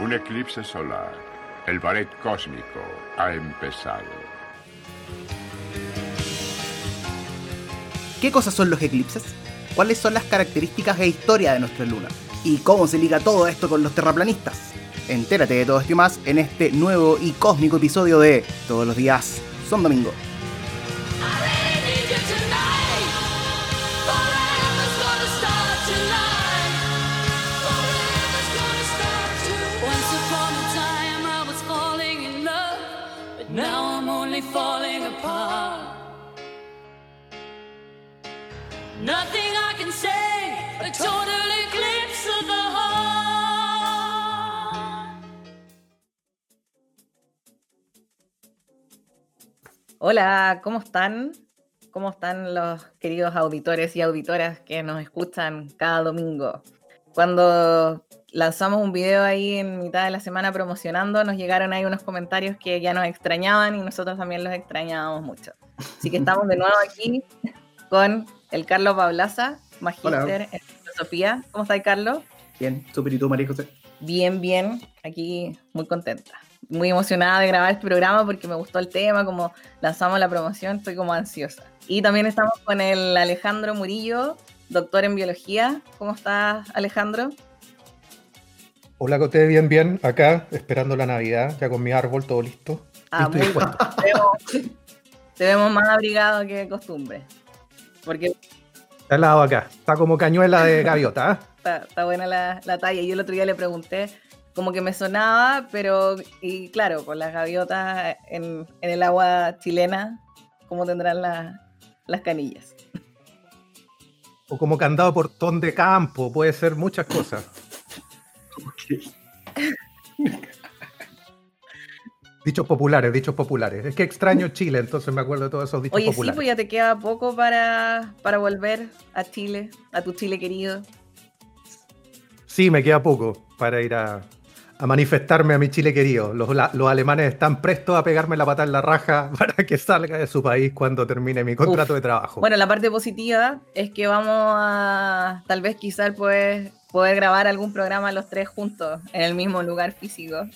Un eclipse solar. El ballet cósmico ha empezado. ¿Qué cosas son los eclipses? ¿Cuáles son las características e historia de nuestra luna? ¿Y cómo se liga todo esto con los terraplanistas? Entérate de todo esto y más en este nuevo y cósmico episodio de Todos los días son domingo. Hola, ¿cómo están? ¿Cómo están los queridos auditores y auditoras que nos escuchan cada domingo? Cuando lanzamos un video ahí en mitad de la semana promocionando, nos llegaron ahí unos comentarios que ya nos extrañaban y nosotros también los extrañábamos mucho. Así que estamos de nuevo aquí con el Carlos Bablaza, magíster en filosofía. ¿Cómo estás, Carlos? Bien, súper. ¿Y tú, María José? Bien, bien. Aquí muy contenta. Muy emocionada de grabar este programa porque me gustó el tema, como lanzamos la promoción, estoy como ansiosa. Y también estamos con el Alejandro Murillo, doctor en biología. ¿Cómo estás, Alejandro? Hola, Coté, bien, bien. Acá, esperando la Navidad, ya con mi árbol todo listo. Ah, muy bueno. Te vemos, te vemos más abrigado que de costumbre. Porque... Está al lado acá, está como cañuela de gaviota. ¿eh? está, buena la, la, talla. Yo el otro día le pregunté, como que me sonaba, pero, y claro, con las gaviotas en, en el agua chilena, ¿cómo tendrán las canillas? O como candado portón de campo, puede ser muchas cosas. Dichos populares, dichos populares. Es que extraño Chile, entonces me acuerdo de todos esos dichos Oye, populares. Oye, sí, pues ya te queda poco para, para volver a Chile, a tu Chile querido. Sí, me queda poco para ir a, a manifestarme a mi Chile querido. Los, la, los, alemanes están prestos a pegarme la pata en la raja para que salga de su país cuando termine mi contrato Uf. de trabajo. Bueno, la parte positiva es que vamos a, tal vez quizás pues, poder grabar algún programa los tres juntos en el mismo lugar físico.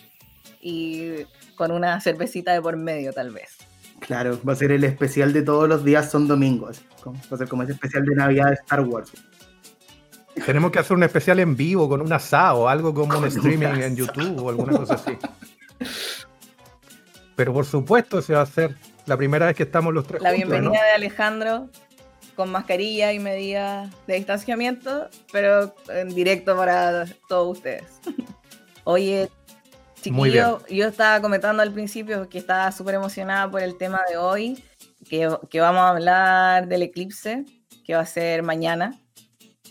Y con una cervecita de por medio, tal vez. Claro, va a ser el especial de todos los días son domingos. Va a ser como ese especial de Navidad de Star Wars. Tenemos que hacer un especial en vivo con un asado, algo como un streaming en YouTube o alguna cosa así. Pero por supuesto se va a hacer la primera vez que estamos los tres La juntos, bienvenida ¿no? de Alejandro con mascarilla y medidas de distanciamiento, pero en directo para todos ustedes. Oye, chiquillo, yo estaba comentando al principio que estaba súper emocionada por el tema de hoy, que, que, vamos a hablar del eclipse, que va a ser mañana,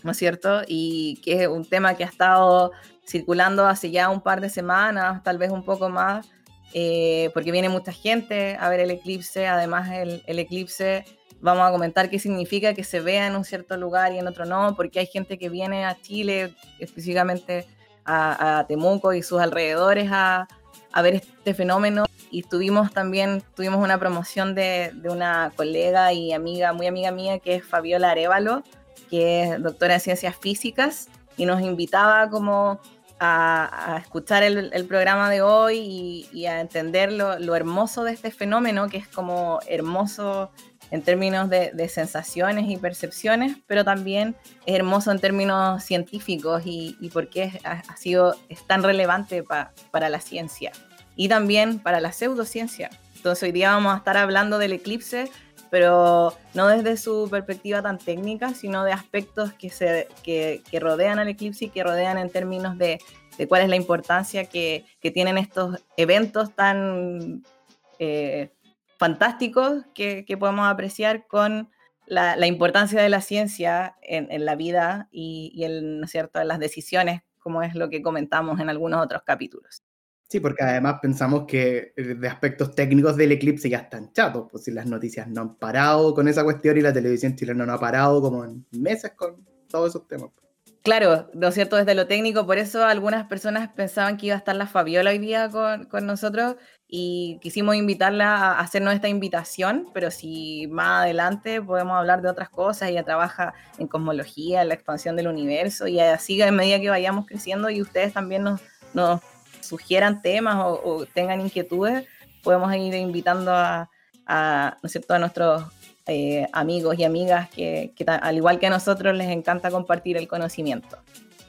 ¿no es cierto? Y que es un tema que ha estado circulando hace ya un par de semanas, tal vez un poco más, eh, porque viene mucha gente a ver el eclipse, además el, el eclipse vamos a comentar qué significa que se vea en un cierto lugar y en otro no, porque hay gente que viene a Chile, específicamente a, Temuco y sus alrededores, a, ver este fenómeno. Y tuvimos también, tuvimos una promoción de, de, una colega y amiga, muy amiga mía, que es Fabiola Arevalo, que es doctora en ciencias físicas, y nos invitaba como a, escuchar el, el, programa de hoy y, y a entender lo, lo hermoso de este fenómeno, que es como hermoso en términos de, de, sensaciones y percepciones, pero también es hermoso en términos científicos y, y por qué ha, ha, sido, es tan relevante pa, para la ciencia y también para la pseudociencia. Entonces hoy día vamos a estar hablando del eclipse, pero no desde su perspectiva tan técnica, sino de aspectos que, se, que, que rodean al eclipse y que rodean en términos de, de cuál es la importancia que, que tienen estos eventos tan... Eh, fantásticos que, que, podemos apreciar con la, la, importancia de la ciencia en, en la vida y, y el, ¿no es cierto? en las decisiones, como es lo que comentamos en algunos otros capítulos. Sí, porque además pensamos que eh, de aspectos técnicos del eclipse ya están chatos, pues si las noticias no han parado con esa cuestión y la televisión chilena no ha parado como en meses con todos esos temas. Claro, ¿no es cierto? Desde lo técnico, por eso algunas personas pensaban que iba a estar la Fabiola hoy día con, con nosotros y quisimos invitarla a hacernos esta invitación, pero si más adelante podemos hablar de otras cosas, ella trabaja en cosmología, en la expansión del universo y así a medida que vayamos creciendo y ustedes también nos, nos sugieran temas o, tengan inquietudes, podemos ir invitando a, ¿no cierto? a nuestros eh, amigos y amigas que, al igual que a nosotros les encanta compartir el conocimiento.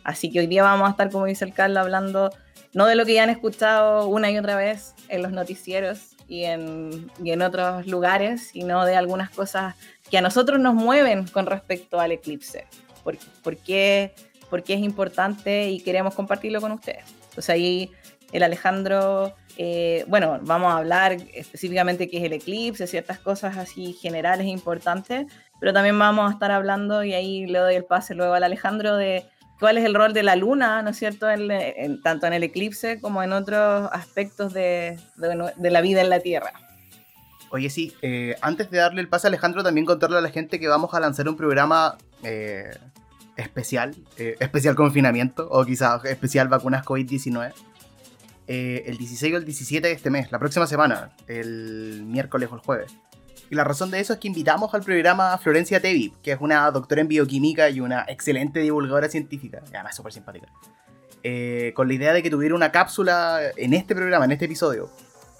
Así que hoy día vamos a estar, como dice el Carlos, hablando no de lo que ya han escuchado una y otra vez en los noticieros y en, y en otros lugares, sino de algunas cosas que a nosotros nos mueven con respecto al eclipse. ¿Por, por, qué, es importante y queremos compartirlo con ustedes? Entonces ahí el Alejandro, eh, bueno, vamos a hablar específicamente qué es el eclipse, ciertas cosas así generales e importantes, pero también vamos a estar hablando, y ahí le doy el pase luego al Alejandro, de cuál es el rol de la luna, ¿no es cierto?, tanto en el eclipse como en otros aspectos de, la vida en la Tierra. Oye, sí, eh, antes de darle el pase a Alejandro, también contarle a la gente que vamos a lanzar un programa eh, especial, especial confinamiento, o quizás especial vacunas COVID-19. El 16 o el 17 de este mes, la próxima semana, el miércoles o el jueves. Y la razón de eso es que invitamos al programa a Florencia Tevi, que es una doctora en bioquímica y una excelente divulgadora científica, y además súper simpática, eh, con la idea de que tuviera una cápsula en este programa, en este episodio,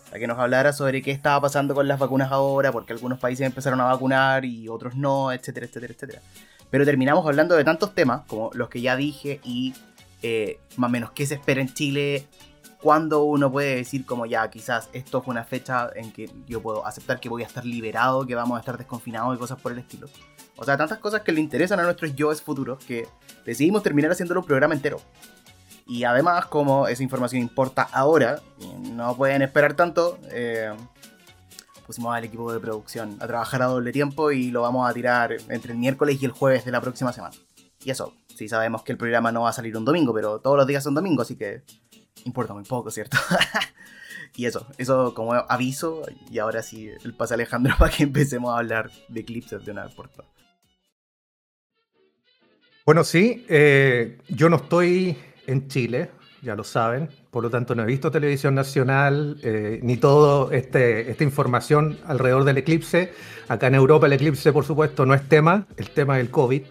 para que nos hablara sobre qué estaba pasando con las vacunas ahora, porque algunos países empezaron a vacunar y otros no, etcétera, etcétera, etcétera. Pero terminamos hablando de tantos temas, como los que ya dije, y eh, más o menos qué se espera en Chile, cuando uno puede decir como ya, quizás esto fue una fecha en que yo puedo aceptar que voy a estar liberado, que vamos a estar desconfinados y cosas por el estilo. O sea, tantas cosas que le interesan a nuestros yoes futuros que decidimos terminar haciéndolo un programa entero. Y además, como esa información importa ahora, y no pueden esperar tanto, eh, pusimos al equipo de producción a trabajar a doble tiempo y lo vamos a tirar entre el miércoles y el jueves de la próxima semana. Y eso, sí sabemos que el programa no va a salir un domingo, pero todos los días son domingos, así que importa muy poco, ¿cierto? y eso, eso como aviso, y ahora sí, el pase Alejandro para que empecemos a hablar de eclipses de una vez por todas. Bueno, sí, eh, yo no estoy en Chile, ya lo saben, por lo tanto no he visto televisión nacional eh, ni toda este, esta información alrededor del eclipse. Acá en Europa el eclipse, por supuesto, no es tema, el tema del COVID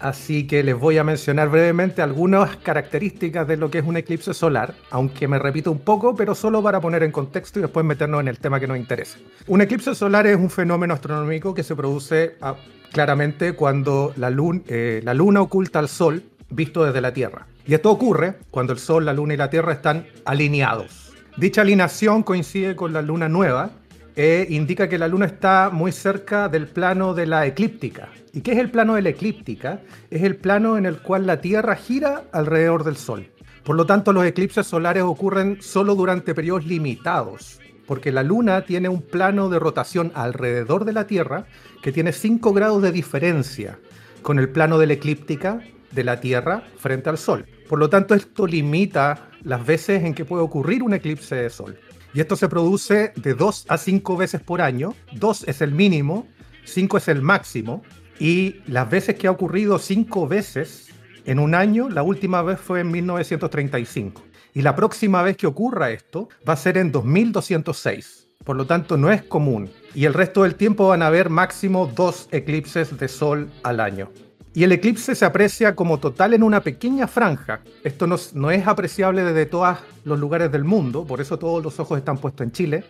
así que les voy a mencionar brevemente algunas características de lo que es un eclipse solar, aunque me repito un poco, pero solo para poner en contexto y después meternos en el tema que nos interesa. Un eclipse solar es un fenómeno astronómico que se produce ah, claramente cuando la eh, la luna oculta al Sol visto desde la Tierra. Y esto ocurre cuando el Sol, la Luna y la Tierra están alineados. Dicha alineación coincide con la luna nueva, e indica que la Luna está muy cerca del plano de la eclíptica. ¿Y qué es el plano de la eclíptica? Es el plano en el cual la Tierra gira alrededor del Sol. Por lo tanto, los eclipses solares ocurren solo durante periodos limitados, porque la Luna tiene un plano de rotación alrededor de la Tierra que tiene 5 grados de diferencia con el plano de la eclíptica de la Tierra frente al Sol. Por lo tanto, esto limita las veces en que puede ocurrir un eclipse de Sol. Y esto se produce de 2 a 5 veces por año. 2 es el mínimo, 5 es el máximo. Y las veces que ha ocurrido 5 veces en un año, la última vez fue en 1935. Y la próxima vez que ocurra esto va a ser en 2206. Por lo tanto, no es común. Y el resto del tiempo van a haber máximo dos eclipses de sol al año. Y el eclipse se aprecia como total en una pequeña franja. Esto no, es apreciable desde todos los lugares del mundo, por eso todos los ojos están puestos en Chile,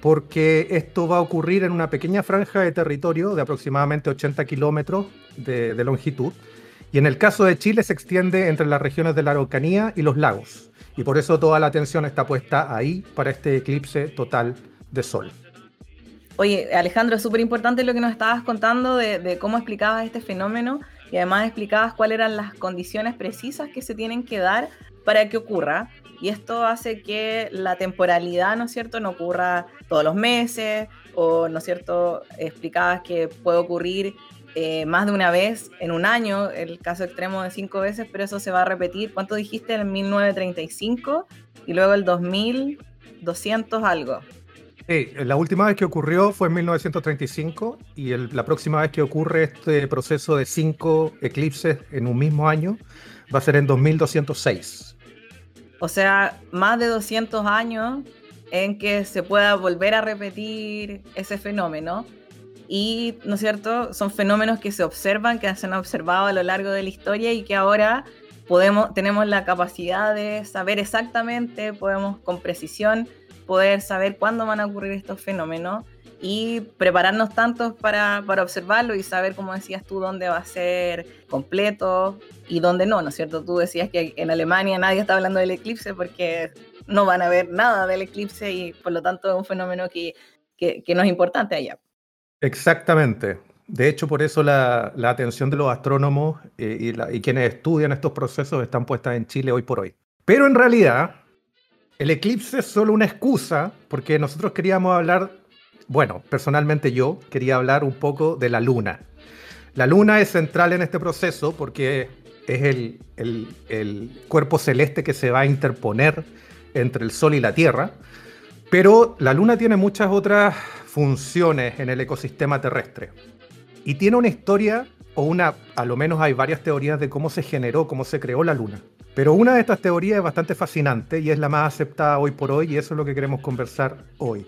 porque esto va a ocurrir en una pequeña franja de territorio de aproximadamente 80 kilómetros de, de longitud. Y en el caso de Chile se extiende entre las regiones de la Araucanía y los lagos. Y por eso toda la atención está puesta ahí para este eclipse total de sol. Oye, Alejandro, es súper importante lo que nos estabas contando de, cómo explicabas este fenómeno y además explicabas cuáles eran las condiciones precisas que se tienen que dar para que ocurra. Y esto hace que la temporalidad, ¿no es cierto?, no ocurra todos los meses o, ¿no es cierto?, explicabas que puede ocurrir eh, más de una vez en un año, el caso extremo de cinco veces, pero eso se va a repetir. ¿Cuánto dijiste? En 1935 y luego el 2200 algo. Sí, la última vez que ocurrió fue en 1935 y la próxima vez que ocurre este proceso de cinco eclipses en un mismo año va a ser en 2206. O sea, más de 200 años en que se pueda volver a repetir ese fenómeno. Y, ¿no es cierto? Son fenómenos que se observan, que se han observado a lo largo de la historia y que ahora podemos, tenemos la capacidad de saber exactamente, podemos con precisión poder saber cuándo van a ocurrir estos fenómenos y prepararnos tanto para, para observarlo y saber, como decías tú, dónde va a ser completo y dónde no, ¿no es cierto? Tú decías que en Alemania nadie está hablando del eclipse porque no van a ver nada del eclipse y por lo tanto es un fenómeno que, que, no es importante allá. Exactamente. De hecho, por eso la, la atención de los astrónomos eh, y, y quienes estudian estos procesos están puestas en Chile hoy por hoy. Pero en realidad, el eclipse es solo una excusa porque nosotros queríamos hablar, bueno, personalmente yo quería hablar un poco de la luna. La luna es central en este proceso porque es el, cuerpo celeste que se va a interponer entre el Sol y la Tierra, pero la Luna tiene muchas otras funciones en el ecosistema terrestre y tiene una historia o una, a lo menos hay varias teorías de cómo se generó, cómo se creó la Luna. Pero una de estas teorías es bastante fascinante y es la más aceptada hoy por hoy y eso es lo que queremos conversar hoy.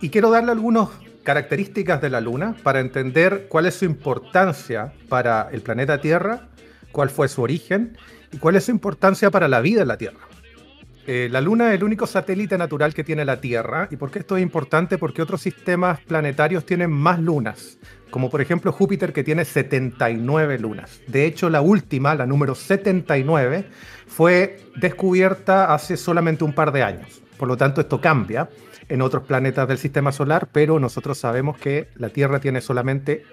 Y quiero darle algunas características de la Luna para entender cuál es su importancia para el planeta Tierra, cuál fue su origen y cuál es su importancia para la vida en la Tierra. Eh, la Luna es el único satélite natural que tiene la Tierra. ¿Y por qué esto es importante? Porque otros sistemas planetarios tienen más lunas, como por ejemplo Júpiter que tiene 79 lunas. De hecho, la última, la número 79, fue descubierta hace solamente un par de años. Por lo tanto, esto cambia en otros planetas del sistema solar, pero nosotros sabemos que la Tierra tiene solamente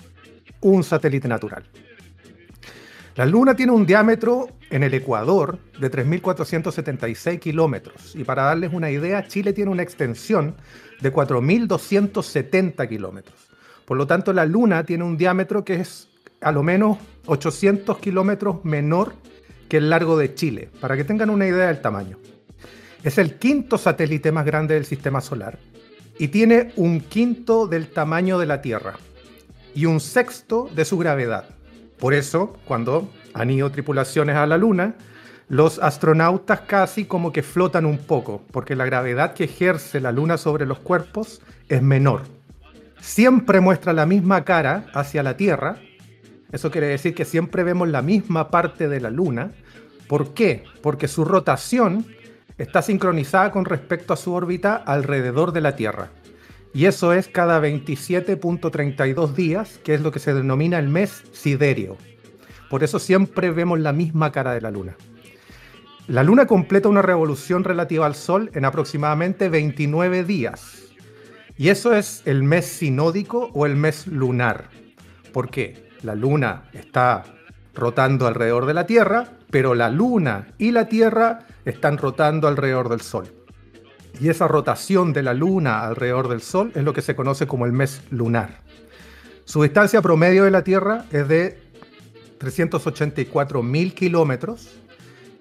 un satélite natural. La Luna tiene un diámetro en el Ecuador de 3.476 kilómetros. Y para darles una idea, Chile tiene una extensión de 4.270 kilómetros. Por lo tanto, la Luna tiene un diámetro que es a lo menos 800 kilómetros menor que el largo de Chile, para que tengan una idea del tamaño. Es el quinto satélite más grande del sistema solar y tiene un quinto del tamaño de la Tierra y un sexto de su gravedad. Por eso, cuando han ido tripulaciones a la Luna, los astronautas casi como que flotan un poco, porque la gravedad que ejerce la Luna sobre los cuerpos es menor. Siempre muestra la misma cara hacia la Tierra. Eso quiere decir que siempre vemos la misma parte de la Luna. ¿Por qué? Porque su rotación está sincronizada con respecto a su órbita alrededor de la Tierra y eso es cada 27.32 días, que es lo que se denomina el mes siderio. Por eso siempre vemos la misma cara de la Luna. La Luna completa una revolución relativa al Sol en aproximadamente 29 días. Y eso es el mes sinódico o el mes lunar. ¿Por qué? La Luna está rotando alrededor de la Tierra, pero la Luna y la Tierra están rotando alrededor del Sol. Y esa rotación de la Luna alrededor del Sol es lo que se conoce como el mes lunar. Su distancia promedio de la Tierra es de 384 mil kilómetros,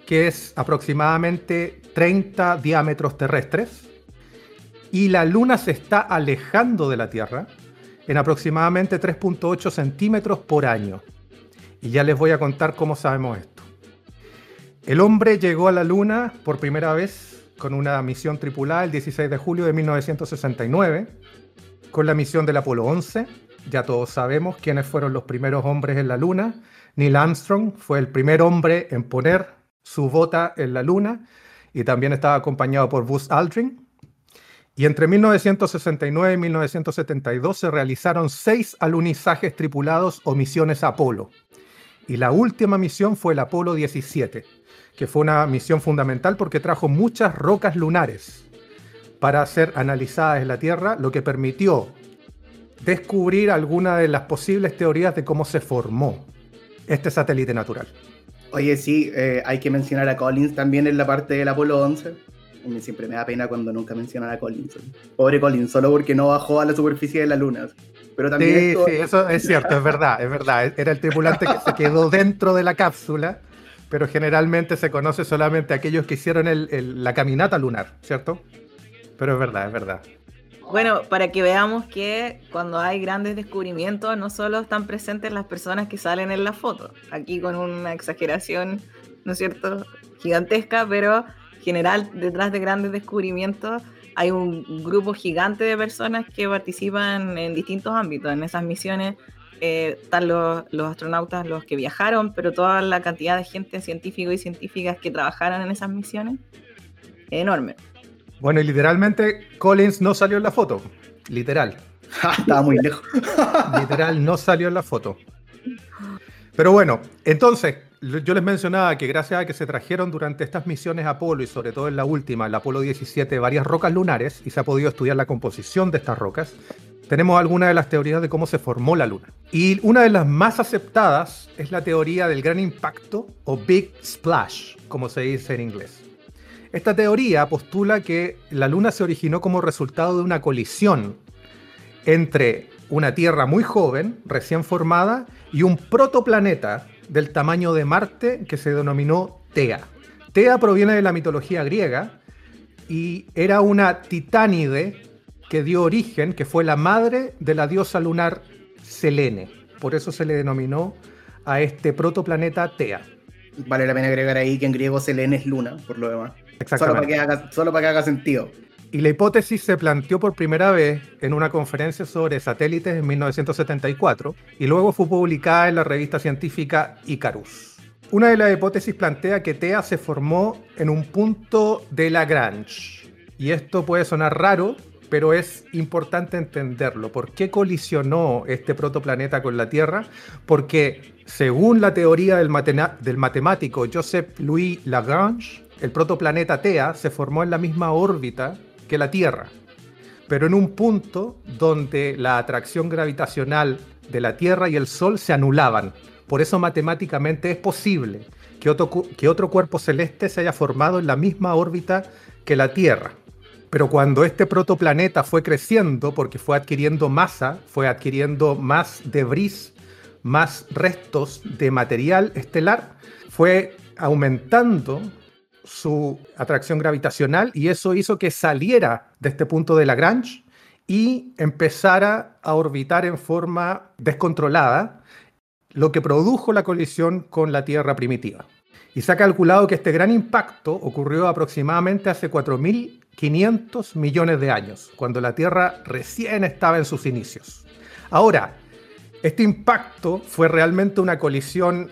que es aproximadamente 30 diámetros terrestres. Y la Luna se está alejando de la Tierra en aproximadamente 3.8 centímetros por año. Y ya les voy a contar cómo sabemos esto. El hombre llegó a la Luna por primera vez con una misión tripulada el 16 de julio de 1969, con la misión del Apolo 11. Ya todos sabemos quiénes fueron los primeros hombres en la Luna. Neil Armstrong fue el primer hombre en poner su bota en la Luna y también estaba acompañado por Buzz Aldrin. Y entre 1969 y 1972 se realizaron seis alunizajes tripulados o misiones Apolo. Y la última misión fue el Apolo 17, que fue una misión fundamental porque trajo muchas rocas lunares para ser analizadas en la Tierra, lo que permitió descubrir algunas de las posibles teorías de cómo se formó este satélite natural. Oye, sí, eh, hay que mencionar a Collins también en la parte del Apolo 11. Siempre me da pena cuando nunca mencionan a Collins. Pobre Collins, solo porque no bajó a la superficie de la Luna. Pero también sí, sí, eso es cierto, es verdad, es verdad. Era el tripulante que se quedó dentro de la cápsula pero generalmente se conoce solamente a aquellos que hicieron la caminata lunar, ¿cierto? Pero es verdad, es verdad. Bueno, para que veamos que cuando hay grandes descubrimientos, no solo están presentes las personas que salen en la foto, aquí con una exageración, ¿no es cierto?, gigantesca, pero general, detrás de grandes descubrimientos hay un grupo gigante de personas que participan en distintos ámbitos, en esas misiones eh, están los, astronautas, los que viajaron, pero toda la cantidad de gente, científicos y científicas que trabajaron en esas misiones, es enorme. Bueno, y literalmente Collins no salió en la foto, literal. Estaba muy lejos. literal, no salió en la foto. Pero bueno, entonces, yo les mencionaba que gracias a que se trajeron durante estas misiones Apolo y sobre todo en la última, el Apolo 17, varias rocas lunares y se ha podido estudiar la composición de estas rocas, tenemos algunas de las teorías de cómo se formó la Luna. Y una de las más aceptadas es la teoría del gran impacto o Big Splash, como se dice en inglés. Esta teoría postula que la Luna se originó como resultado de una colisión entre una Tierra muy joven, recién formada, y un protoplaneta del tamaño de Marte que se denominó Tea. Tea proviene de la mitología griega y era una titánide que dio origen, que fue la madre de la diosa lunar Selene. Por eso se le denominó a este protoplaneta Tea. Vale la pena agregar ahí que en griego Selene es luna, por lo demás. Solo para que haga, solo para que haga sentido. Y la hipótesis se planteó por primera vez en una conferencia sobre satélites en 1974 y luego fue publicada en la revista científica Icarus. Una de las hipótesis plantea que TEA se formó en un punto de Lagrange. Y esto puede sonar raro, pero es importante entenderlo. ¿Por qué colisionó este protoplaneta con la Tierra? Porque según la teoría del, matemático Joseph Louis Lagrange, el protoplaneta TEA se formó en la misma órbita la Tierra, pero en un punto donde la atracción gravitacional de la Tierra y el Sol se anulaban. Por eso matemáticamente es posible que otro, que otro cuerpo celeste se haya formado en la misma órbita que la Tierra. Pero cuando este protoplaneta fue creciendo, porque fue adquiriendo masa, fue adquiriendo más debris, más restos de material estelar, fue aumentando su atracción gravitacional y eso hizo que saliera de este punto de Lagrange y empezara a orbitar en forma descontrolada, lo que produjo la colisión con la Tierra primitiva. Y se ha calculado que este gran impacto ocurrió aproximadamente hace 4.500 millones de años, cuando la Tierra recién estaba en sus inicios. Ahora, este impacto fue realmente una colisión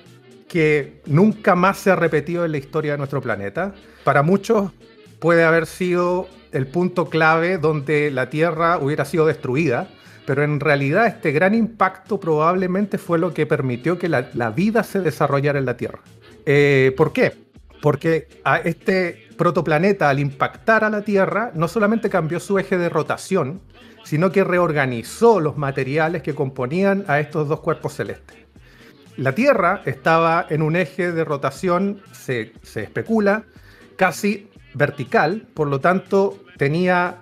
que nunca más se ha repetido en la historia de nuestro planeta. Para muchos puede haber sido el punto clave donde la Tierra hubiera sido destruida, pero en realidad este gran impacto probablemente fue lo que permitió que la, vida se desarrollara en la Tierra. Eh, ¿Por qué? Porque a este protoplaneta al impactar a la Tierra no solamente cambió su eje de rotación, sino que reorganizó los materiales que componían a estos dos cuerpos celestes. La Tierra estaba en un eje de rotación, se, especula, casi vertical, por lo tanto tenía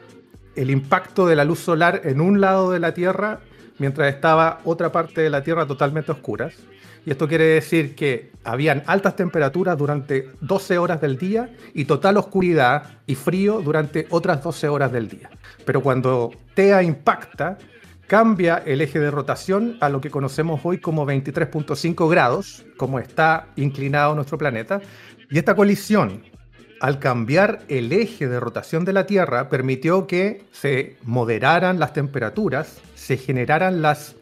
el impacto de la luz solar en un lado de la Tierra, mientras estaba otra parte de la Tierra totalmente oscuras. Y esto quiere decir que habían altas temperaturas durante 12 horas del día y total oscuridad y frío durante otras 12 horas del día. Pero cuando TEA impacta, cambia el eje de rotación a lo que conocemos hoy como 23.5 grados, como está inclinado nuestro planeta, y esta colisión, al cambiar el eje de rotación de la Tierra, permitió que se moderaran las temperaturas, se generaran las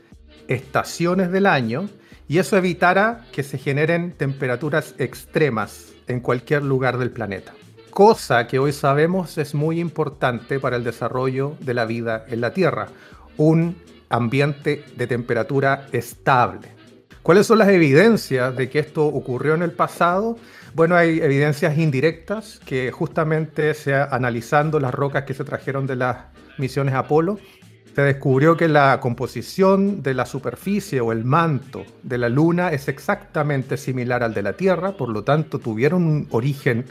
estaciones del año, y eso evitara que se generen temperaturas extremas en cualquier lugar del planeta. Cosa que hoy sabemos es muy importante para el desarrollo de la vida en la Tierra un ambiente de temperatura estable. ¿Cuáles son las evidencias de que esto ocurrió en el pasado? Bueno, hay evidencias indirectas que justamente se analizando las rocas que se trajeron de las misiones Apolo, se descubrió que la composición de la superficie o el manto de la Luna es exactamente similar al de la Tierra, por lo tanto tuvieron un origen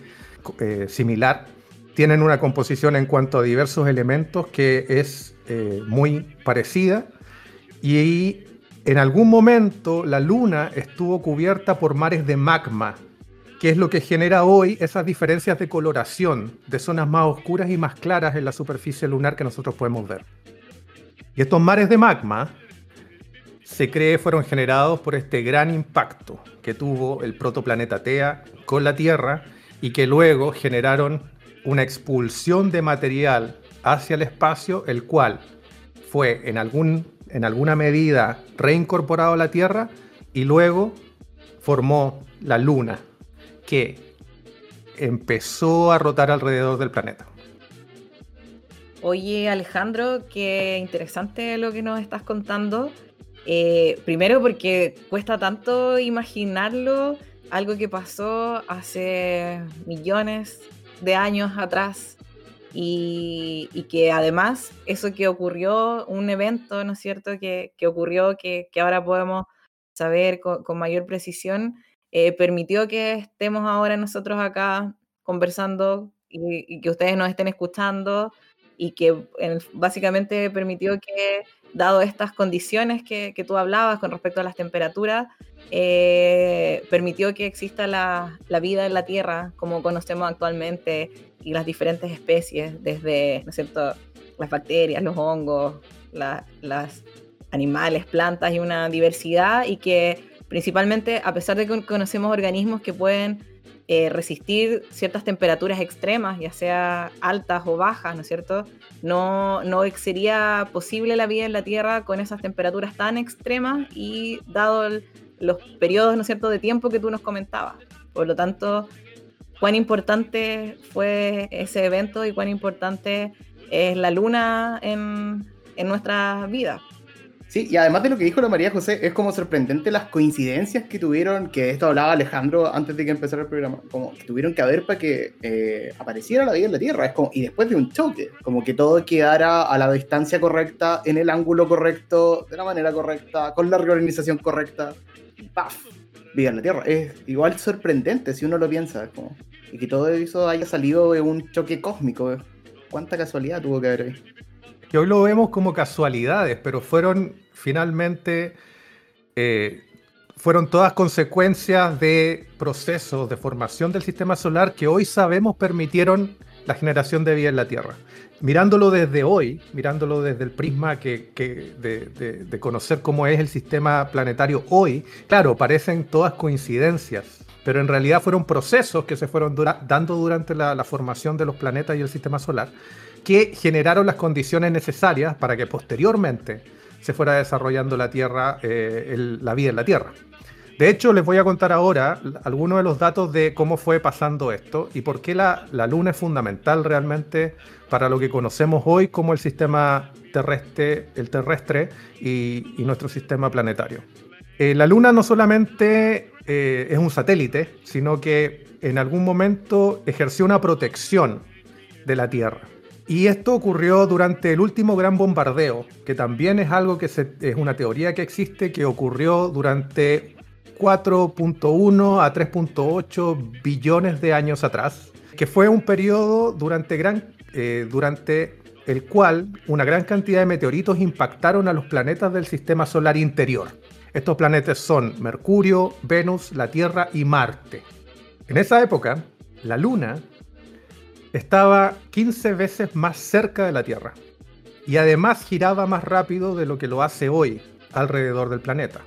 eh, similar, tienen una composición en cuanto a diversos elementos que es eh, muy parecida y en algún momento la luna estuvo cubierta por mares de magma, que es lo que genera hoy esas diferencias de coloración de zonas más oscuras y más claras en la superficie lunar que nosotros podemos ver. Y estos mares de magma se cree fueron generados por este gran impacto que tuvo el protoplaneta Tea con la Tierra y que luego generaron una expulsión de material hacia el espacio, el cual fue en, algún, en alguna medida reincorporado a la Tierra y luego formó la Luna, que empezó a rotar alrededor del planeta. Oye, Alejandro, qué interesante lo que nos estás contando. Eh, primero porque cuesta tanto imaginarlo, algo que pasó hace millones de años atrás y, que además eso que ocurrió, un evento, ¿no es cierto?, que, ocurrió, que, ahora podemos saber con, mayor precisión, eh, permitió que estemos ahora nosotros acá conversando y, que ustedes nos estén escuchando y que básicamente permitió que, dado estas condiciones que, tú hablabas con respecto a las temperaturas, eh, permitió que exista la, vida en la Tierra como conocemos actualmente y las diferentes especies, desde ¿no es cierto? las bacterias, los hongos, las animales, plantas y una diversidad y que principalmente a pesar de que conocemos organismos que pueden eh, resistir ciertas temperaturas extremas, ya sea altas o bajas, ¿no es cierto? No, no sería posible la vida en la Tierra con esas temperaturas tan extremas y dado los periodos, ¿no es cierto?, de tiempo que tú nos comentabas. Por lo tanto, cuán importante fue ese evento y cuán importante es la luna en, en nuestras vidas. Sí, y además de lo que dijo la María José, es como sorprendente las coincidencias que tuvieron, que esto hablaba Alejandro antes de que empezara el programa, como que tuvieron que haber para que eh, apareciera la vida en la Tierra, es como, y después de un choque, como que todo quedara a la distancia correcta, en el ángulo correcto, de la manera correcta, con la reorganización correcta, y ¡paf! Vida en la Tierra. Es igual sorprendente si uno lo piensa, como, y que todo eso haya salido de un choque cósmico, ¿cuánta casualidad tuvo que haber ahí? Que hoy lo vemos como casualidades, pero fueron finalmente eh, fueron todas consecuencias de procesos de formación del sistema solar que hoy sabemos permitieron la generación de vida en la Tierra. Mirándolo desde hoy, mirándolo desde el prisma que, de, conocer cómo es el sistema planetario hoy, claro, parecen todas coincidencias, pero en realidad fueron procesos que se fueron dando durante la, la formación de los planetas y el sistema solar que generaron las condiciones necesarias para que posteriormente se fuera desarrollando la Tierra, eh, la vida en la Tierra. De hecho, les voy a contar ahora algunos de los datos de cómo fue pasando esto y por qué la, Luna es fundamental realmente para lo que conocemos hoy como el sistema terrestre, el terrestre y, nuestro sistema planetario. Eh, la Luna no solamente eh, es un satélite, sino que en algún momento ejerció una protección de la Tierra. Y esto ocurrió durante el último gran bombardeo, que también es algo que es una teoría que existe, que ocurrió durante 4.1 a 3.8 billones de años atrás, que fue un periodo durante, gran, eh, durante el cual una gran cantidad de meteoritos impactaron a los planetas del sistema solar interior. Estos planetas son Mercurio, Venus, la Tierra y Marte. En esa época, la Luna estaba 15 veces más cerca de la Tierra y además giraba más rápido de lo que lo hace hoy alrededor del planeta.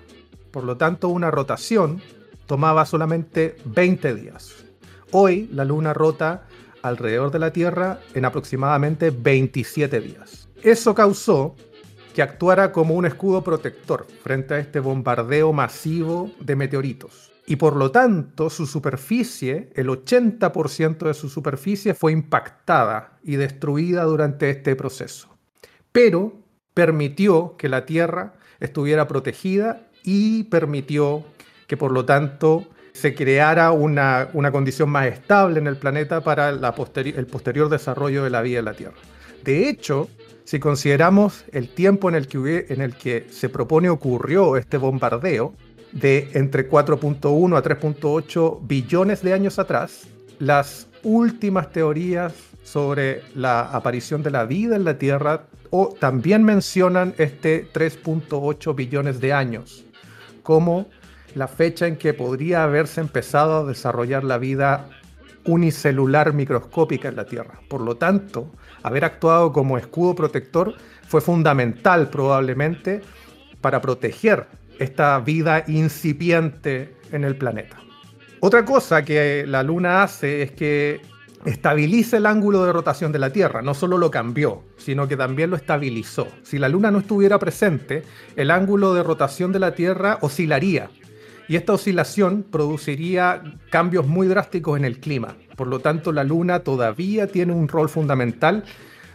Por lo tanto, una rotación tomaba solamente 20 días. Hoy la Luna rota alrededor de la Tierra en aproximadamente 27 días. Eso causó que actuara como un escudo protector frente a este bombardeo masivo de meteoritos y por lo tanto su superficie, el 80% de su superficie fue impactada y destruida durante este proceso. Pero permitió que la Tierra estuviera protegida y permitió que por lo tanto se creara una, condición más estable en el planeta para el posterior desarrollo de la vida en la Tierra. De hecho, si consideramos el tiempo en el que, en el que se propone ocurrió este bombardeo, de entre 4.1 a 3.8 billones de años atrás, las últimas teorías sobre la aparición de la vida en la Tierra o también mencionan este 3.8 billones de años como la fecha en que podría haberse empezado a desarrollar la vida unicelular microscópica en la Tierra. Por lo tanto, haber actuado como escudo protector fue fundamental probablemente para proteger esta vida incipiente en el planeta. Otra cosa que la Luna hace es que estabiliza el ángulo de rotación de la Tierra. No solo lo cambió, sino que también lo estabilizó. Si la Luna no estuviera presente, el ángulo de rotación de la Tierra oscilaría. Y esta oscilación produciría cambios muy drásticos en el clima. Por lo tanto, la Luna todavía tiene un rol fundamental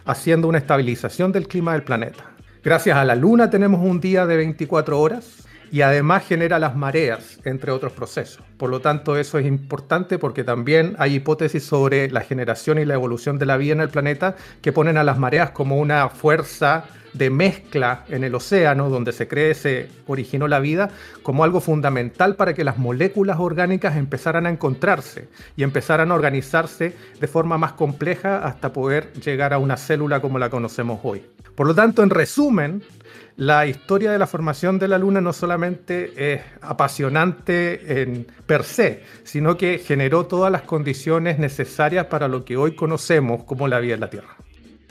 haciendo una estabilización del clima del planeta. Gracias a la Luna tenemos un día de 24 horas y además genera las mareas, entre otros procesos. Por lo tanto, eso es importante porque también hay hipótesis sobre la generación y la evolución de la vida en el planeta que ponen a las mareas como una fuerza de mezcla en el océano donde se cree se originó la vida como algo fundamental para que las moléculas orgánicas empezaran a encontrarse y empezaran a organizarse de forma más compleja hasta poder llegar a una célula como la conocemos hoy. Por lo tanto, en resumen, la historia de la formación de la Luna no solamente es apasionante en per se, sino que generó todas las condiciones necesarias para lo que hoy conocemos como la vida en la Tierra.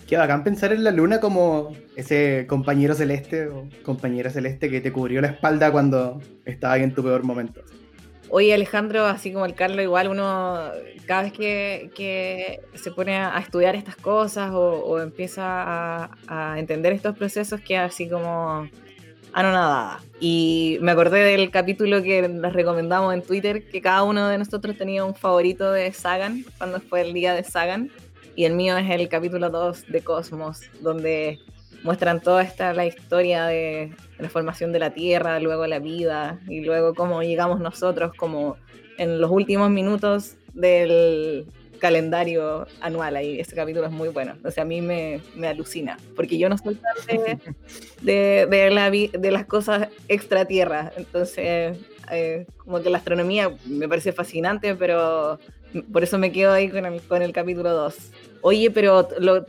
Qué bacán pensar en la luna como ese compañero celeste o compañera celeste que te cubrió la espalda cuando estabas en tu peor momento. Oye, Alejandro, así como el Carlos, igual uno, cada vez que, se pone a estudiar estas cosas o, empieza a, entender estos procesos, queda así como anonadada. Y me acordé del capítulo que les recomendamos en Twitter, que cada uno de nosotros tenía un favorito de Sagan, cuando fue el día de Sagan y el mío es el capítulo 2 de Cosmos, donde muestran toda esta la historia de la formación de la Tierra, luego la vida y luego cómo llegamos nosotros como en los últimos minutos del calendario anual ahí. Ese capítulo es muy bueno. O sea, a mí me, me alucina, porque yo no soy parte de, de, la, de las cosas extra tierra. Entonces, eh, como que la astronomía me parece fascinante, pero por eso me quedo ahí con el, con el capítulo 2. Oye, pero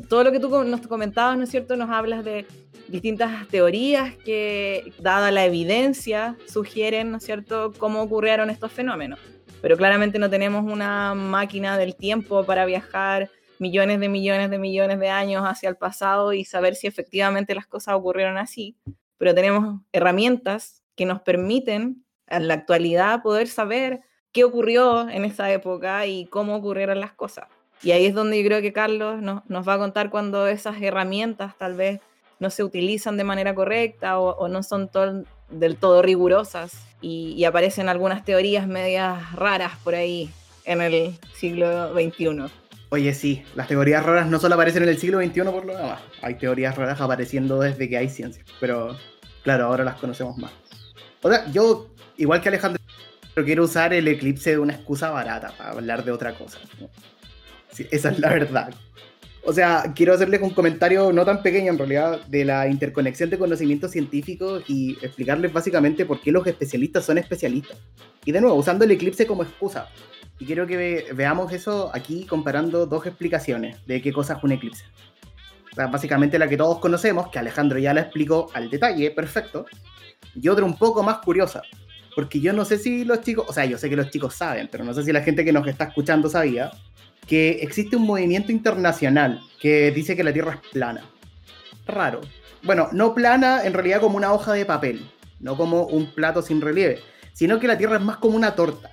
todo lo que tú nos comentabas, ¿no es cierto? Nos hablas de distintas teorías que, dada la evidencia, sugieren, ¿no es cierto?, cómo ocurrieron estos fenómenos. Pero claramente no tenemos una máquina del tiempo para viajar millones de millones de millones de años hacia el pasado y saber si efectivamente las cosas ocurrieron así. Pero tenemos herramientas que nos permiten en la actualidad poder saber qué ocurrió en esa época y cómo ocurrieron las cosas. Y ahí es donde yo creo que Carlos nos, nos va a contar cuando esas herramientas tal vez no se utilizan de manera correcta o, no son del todo rigurosas y, aparecen algunas teorías medias raras por ahí en el siglo XXI. Oye, sí, las teorías raras no solo aparecen en el siglo XXI por lo demás. Hay teorías raras apareciendo desde que hay ciencia, pero claro, ahora las conocemos más. O sea, yo, igual que Alejandro, quiero usar el eclipse de una excusa barata para hablar de otra cosa. Esa es la verdad. O sea, quiero hacerles un comentario no tan pequeño en realidad de la interconexión de conocimientos científicos y explicarles básicamente por qué los especialistas son especialistas. Y de nuevo, usando el eclipse como excusa. Y quiero que veamos eso aquí comparando dos explicaciones de qué cosa es un eclipse. O sea, básicamente la que todos conocemos, que Alejandro ya la explicó al detalle, perfecto. Y otra un poco más curiosa, porque yo no sé si los chicos, o sea, yo sé que los chicos saben, pero no sé si la gente que nos está escuchando sabía que existe un movimiento internacional que dice que la Tierra es plana. Raro. Bueno, no plana en realidad como una hoja de papel, no como un plato sin relieve, sino que la Tierra es más como una torta.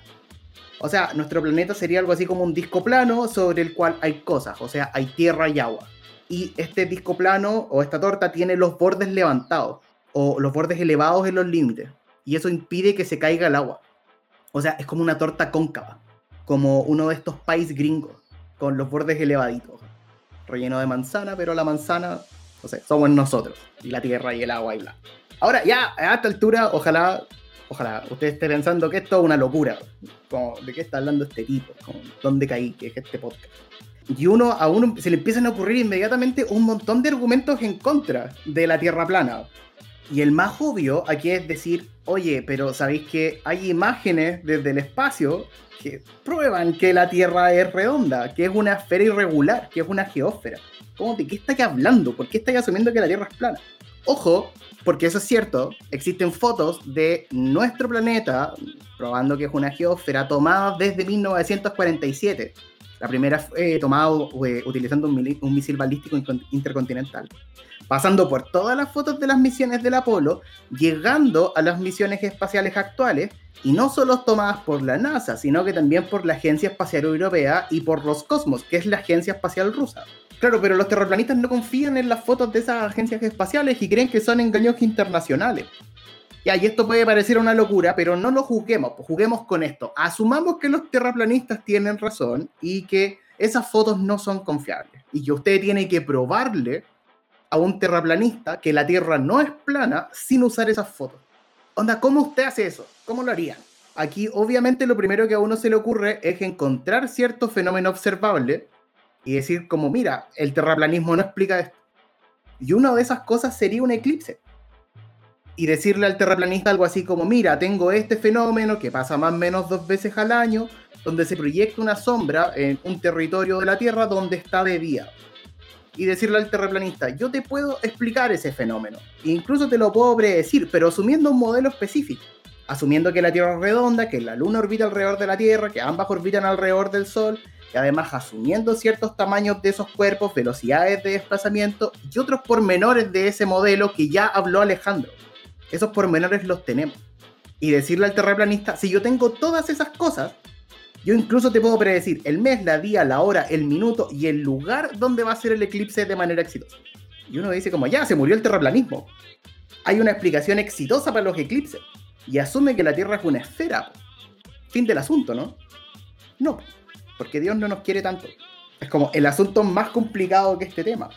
O sea, nuestro planeta sería algo así como un disco plano sobre el cual hay cosas, o sea, hay tierra y agua. Y este disco plano o esta torta tiene los bordes levantados o los bordes elevados en los límites y eso impide que se caiga el agua. O sea, es como una torta cóncava, como uno de estos países gringos, con los bordes elevaditos, relleno de manzana, pero la manzana, no sé, somos nosotros, y la tierra y el agua y bla. Ahora, ya, a esta altura, ojalá, ojalá usted esté pensando que esto es una locura, como, ¿de qué está hablando este tipo? ¿Dónde caí? ¿Qué es este podcast? Y uno, a uno se le empiezan a ocurrir inmediatamente un montón de argumentos en contra de la Tierra plana. Y el más obvio aquí es decir, oye, pero sabéis que hay imágenes desde el espacio que prueban que la Tierra es redonda, que es una esfera irregular, que es una geósfera. ¿Cómo de qué estáis hablando? ¿Por qué estáis asumiendo que la Tierra es plana? Ojo, porque eso es cierto, existen fotos de nuestro planeta probando que es una geósfera tomada desde 1947. La primera fue tomada eh, utilizando un, un misil balístico intercontinental pasando por todas las fotos de las misiones del Apolo, llegando a las misiones espaciales actuales, y no solo tomadas por la NASA, sino que también por la Agencia Espacial Europea y por Roscosmos, que es la agencia espacial rusa. Claro, pero los terraplanistas no confían en las fotos de esas agencias espaciales y creen que son engaños internacionales. Ya, y esto puede parecer una locura, pero no lo juzguemos, pues juguemos con esto. Asumamos que los terraplanistas tienen razón y que esas fotos no son confiables. Y que usted tiene que probarle a un terraplanista que la Tierra no es plana sin usar esas fotos. Onda, ¿cómo usted hace eso? ¿Cómo lo haría? Aquí, obviamente, lo primero que a uno se le ocurre es encontrar cierto fenómeno observable y decir, como, mira, el terraplanismo no explica esto. Y una de esas cosas sería un eclipse. Y decirle al terraplanista algo así como, mira, tengo este fenómeno que pasa más o menos dos veces al año, donde se proyecta una sombra en un territorio de la Tierra donde está de día y decirle al terraplanista, yo te puedo explicar ese fenómeno, e incluso te lo puedo predecir, pero asumiendo un modelo específico, asumiendo que la Tierra es redonda, que la Luna orbita alrededor de la Tierra, que ambas orbitan alrededor del Sol, y además asumiendo ciertos tamaños de esos cuerpos, velocidades de desplazamiento y otros pormenores de ese modelo que ya habló Alejandro. Esos pormenores los tenemos. Y decirle al terraplanista, si yo tengo todas esas cosas, yo incluso te puedo predecir el mes, la día, la hora, el minuto y el lugar donde va a ser el eclipse de manera exitosa. Y uno dice como, ya, se murió el terraplanismo. Hay una explicación exitosa para los eclipses. Y asume que la Tierra es una esfera. Fin del asunto, ¿no? No, porque Dios no nos quiere tanto. Es como el asunto más complicado que este tema.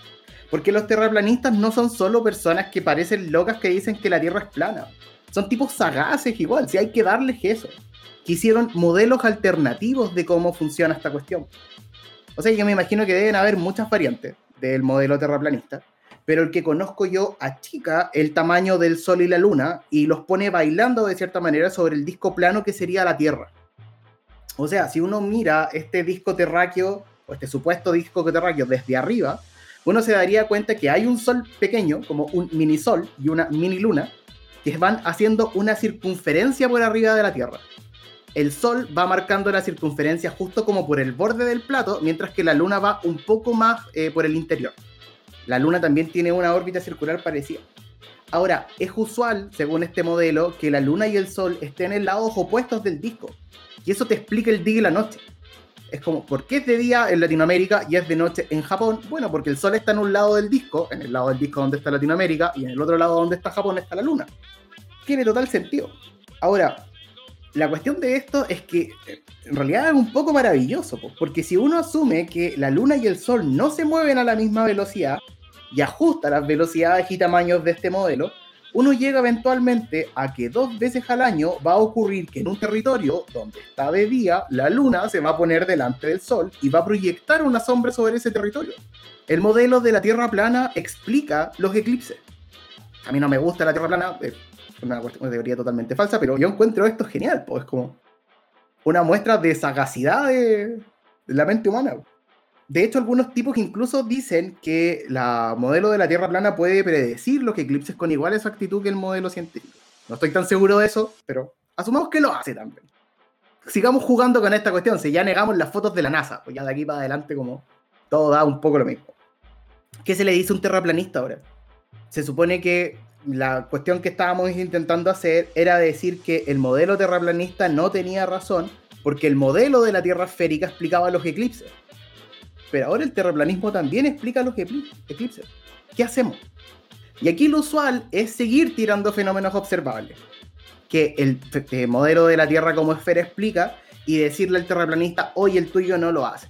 Porque los terraplanistas no son solo personas que parecen locas que dicen que la Tierra es plana. Son tipos sagaces igual, si hay que darles eso que hicieron modelos alternativos de cómo funciona esta cuestión. O sea, yo me imagino que deben haber muchas variantes del modelo terraplanista, pero el que conozco yo achica el tamaño del Sol y la Luna y los pone bailando de cierta manera sobre el disco plano que sería la Tierra. O sea, si uno mira este disco terráqueo, o este supuesto disco terráqueo desde arriba, uno se daría cuenta que hay un Sol pequeño, como un mini Sol y una mini Luna, que van haciendo una circunferencia por arriba de la Tierra el Sol va marcando la circunferencia justo como por el borde del plato, mientras que la Luna va un poco más eh, por el interior. La Luna también tiene una órbita circular parecida. Ahora, es usual, según este modelo, que la Luna y el Sol estén en lados opuestos del disco. Y eso te explica el día y la noche. Es como, ¿por qué es de día en Latinoamérica y es de noche en Japón? Bueno, porque el Sol está en un lado del disco, en el lado del disco donde está Latinoamérica, y en el otro lado donde está Japón está la Luna. Tiene total sentido. Ahora, la cuestión de esto es que eh, en realidad es un poco maravilloso, porque si uno asume que la luna y el sol no se mueven a la misma velocidad y ajusta las velocidades y tamaños de este modelo, uno llega eventualmente a que dos veces al año va a ocurrir que en un territorio donde está de día, la luna se va a poner delante del sol y va a proyectar una sombra sobre ese territorio. El modelo de la Tierra plana explica los eclipses. A mí no me gusta la Tierra plana, eh, una, teoría totalmente falsa, pero yo encuentro esto genial, pues es como una muestra de sagacidad de, la mente humana. De hecho, algunos tipos incluso dicen que la modelo de la Tierra plana puede predecir los eclipses con igual exactitud que el modelo científico. No estoy tan seguro de eso, pero asumamos que lo hace también. Sigamos jugando con esta cuestión. Si ya negamos las fotos de la NASA, pues ya de aquí para adelante como todo da un poco lo mismo. ¿Qué se le dice a un terraplanista ahora? Se supone que la cuestión que estábamos intentando hacer era decir que el modelo terraplanista no tenía razón porque el modelo de la Tierra esférica explicaba los eclipses. Pero ahora el terraplanismo también explica los eclipses. ¿Qué hacemos? Y aquí lo usual es seguir tirando fenómenos observables, que el, el modelo de la Tierra como esfera explica y decirle al terraplanista, oye, el tuyo no lo hace.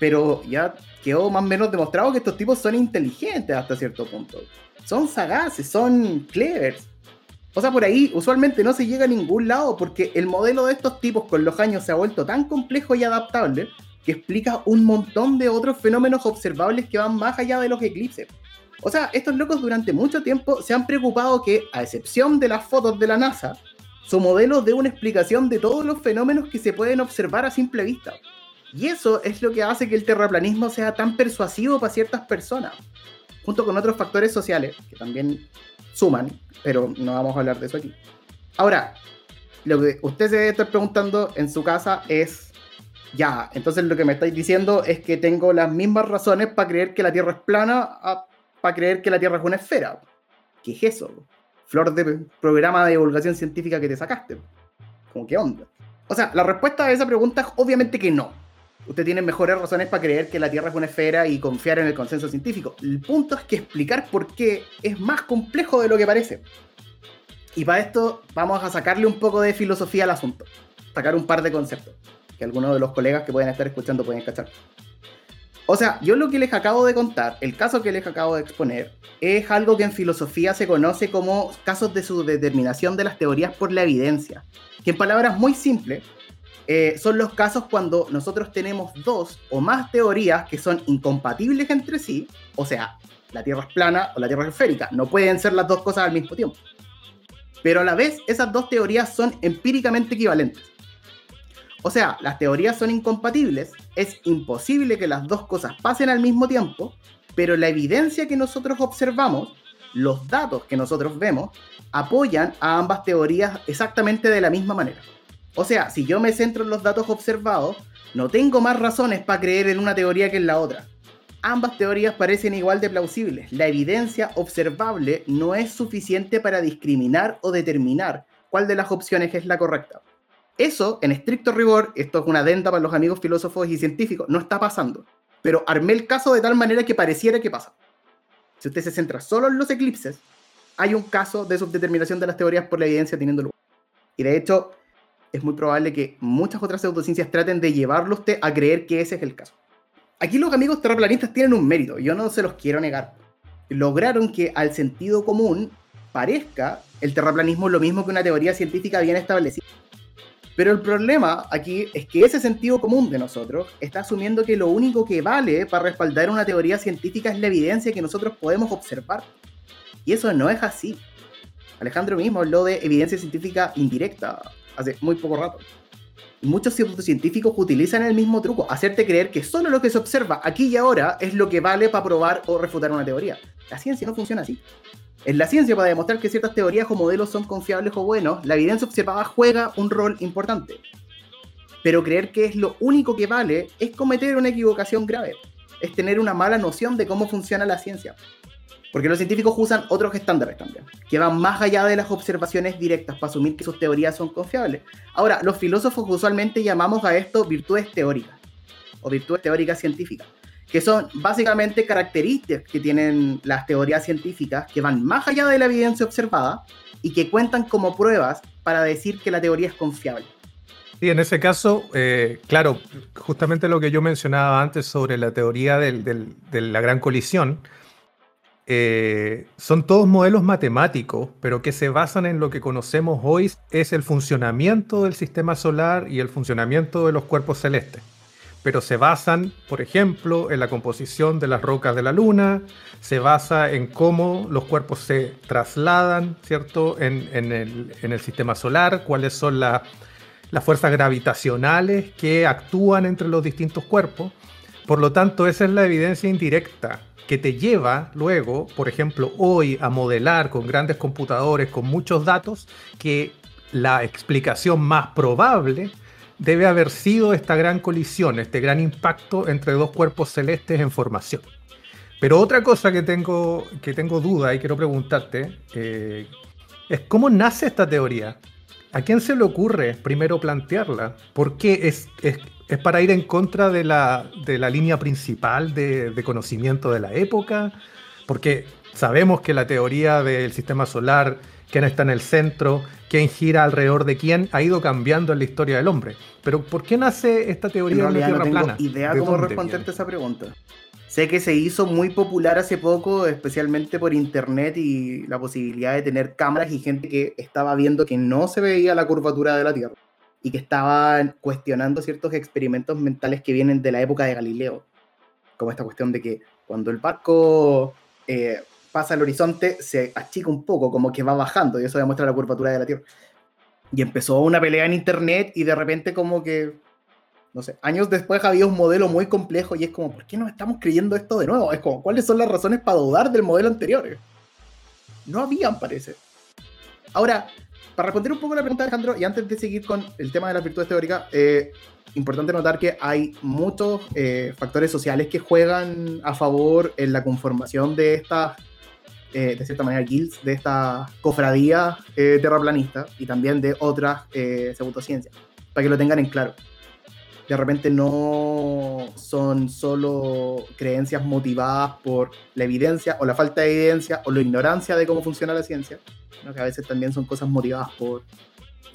Pero ya quedó más o menos demostrado que estos tipos son inteligentes hasta cierto punto son sagaces, son clevers. O sea, por ahí usualmente no se llega a ningún lado porque el modelo de estos tipos con los años se ha vuelto tan complejo y adaptable que explica un montón de otros fenómenos observables que van más allá de los eclipses. O sea, estos locos durante mucho tiempo se han preocupado que, a excepción de las fotos de la NASA, su modelo dé una explicación de todos los fenómenos que se pueden observar a simple vista. Y eso es lo que hace que el terraplanismo sea tan persuasivo para ciertas personas junto con otros factores sociales que también suman, pero no vamos a hablar de eso aquí. Ahora, lo que usted se debe estar preguntando en su casa es, Ya, entonces lo que me estáis diciendo es que tengo las mismas razones para creer que la Tierra es plana, para creer que la Tierra es una esfera. ¿Qué es eso? Flor de programa de divulgación científica que te sacaste. ¿Cómo qué onda? O sea, la respuesta a esa pregunta es obviamente que no. Usted tiene mejores razones para creer que la Tierra es una esfera y confiar en el consenso científico. El punto es que explicar por qué es más complejo de lo que parece. Y para esto vamos a sacarle un poco de filosofía al asunto. Sacar un par de conceptos que algunos de los colegas que pueden estar escuchando pueden cachar. O sea, yo lo que les acabo de contar, el caso que les acabo de exponer, es algo que en filosofía se conoce como casos de su determinación de las teorías por la evidencia. Que en palabras muy simples, eh, son los casos cuando nosotros tenemos dos o más teorías que son incompatibles entre sí, o sea, la Tierra es plana o la Tierra es esférica, no pueden ser las dos cosas al mismo tiempo. Pero a la vez, esas dos teorías son empíricamente equivalentes. O sea, las teorías son incompatibles, es imposible que las dos cosas pasen al mismo tiempo, pero la evidencia que nosotros observamos, los datos que nosotros vemos, apoyan a ambas teorías exactamente de la misma manera. O sea, si yo me centro en los datos observados, no tengo más razones para creer en una teoría que en la otra. Ambas teorías parecen igual de plausibles. La evidencia observable no es suficiente para discriminar o determinar cuál de las opciones es la correcta. Eso, en estricto rigor, esto es una adenda para los amigos filósofos y científicos, no está pasando. Pero armé el caso de tal manera que pareciera que pasa. Si usted se centra solo en los eclipses, hay un caso de subdeterminación de las teorías por la evidencia teniendo lugar. Y de hecho, es muy probable que muchas otras pseudociencias traten de llevarlo usted a creer que ese es el caso. Aquí los amigos terraplanistas tienen un mérito, yo no se los quiero negar. Lograron que al sentido común parezca el terraplanismo lo mismo que una teoría científica bien establecida. Pero el problema aquí es que ese sentido común de nosotros está asumiendo que lo único que vale para respaldar una teoría científica es la evidencia que nosotros podemos observar. Y eso no es así. Alejandro mismo habló de evidencia científica indirecta hace muy poco rato. Muchos científicos utilizan el mismo truco, hacerte creer que solo lo que se observa aquí y ahora es lo que vale para probar o refutar una teoría. La ciencia no funciona así. En la ciencia, para demostrar que ciertas teorías o modelos son confiables o buenos, la evidencia observada juega un rol importante. Pero creer que es lo único que vale es cometer una equivocación grave. Es tener una mala noción de cómo funciona la ciencia. Porque los científicos usan otros estándares también, que van más allá de las observaciones directas para asumir que sus teorías son confiables. Ahora, los filósofos usualmente llamamos a esto virtudes teóricas o virtudes teóricas científicas que son básicamente características que tienen las teorías científicas que van más allá de la evidencia observada y que cuentan como pruebas para decir que la teoría es confiable. Sí, en ese caso, eh, claro, justamente lo que yo mencionaba antes sobre la teoría de la gran colisión, eh, son todos modelos matemáticos, pero que se basan en lo que conocemos hoy es el funcionamiento del sistema solar y el funcionamiento de los cuerpos celestes pero se basan, por ejemplo, en la composición de las rocas de la Luna, se basa en cómo los cuerpos se trasladan, ¿cierto?, en, el, sistema solar, cuáles son las fuerzas gravitacionales que actúan entre los distintos cuerpos. Por lo tanto, esa es la evidencia indirecta que te lleva luego, por ejemplo, hoy a modelar con grandes computadores, con muchos datos, que la explicación más probable debe haber sido esta gran colisión, este gran impacto entre dos cuerpos celestes en formación. Pero otra cosa que tengo, que tengo duda y quiero preguntarte eh, es cómo nace esta teoría. ¿A quién se le ocurre primero plantearla? ¿Por qué es, es, para ir en contra de la, de la línea principal de, de, conocimiento de la época? Porque sabemos que la teoría del sistema solar, quién está en el centro, quién gira alrededor de quién, ha ido cambiando en la historia del hombre. Pero ¿por qué nace esta teoría de la Tierra no tengo idea cómo responderte esa pregunta. Sé que se hizo muy popular hace poco, especialmente por internet y la posibilidad de tener cámaras y gente que estaba viendo que no se veía la curvatura de la Tierra y que estaban cuestionando ciertos experimentos mentales que vienen de la época de Galileo, como esta cuestión de que cuando el barco eh, pasa el horizonte, se achica un poco, como que va bajando, y eso demuestra la curvatura de la Tierra. Y empezó una pelea en internet y de repente como que, no sé, años después había un modelo muy complejo y es como, ¿por qué no estamos creyendo esto de nuevo? Es como, ¿cuáles son las razones para dudar del modelo anterior? No habían, parece. Ahora, para responder un poco la pregunta Alejandro, y antes de seguir con el tema de las virtudes teóricas, eh, importante notar que hay muchos eh, factores sociales que juegan a favor en la conformación de estas, eh, de cierta manera, guilds, de estas cofradías terraplanistas y también de otras pseudociencias, para que lo tengan en claro. De repente no son solo creencias motivadas por la evidencia o la falta de evidencia o la ignorancia de cómo funciona la ciencia, que a veces también son cosas motivadas por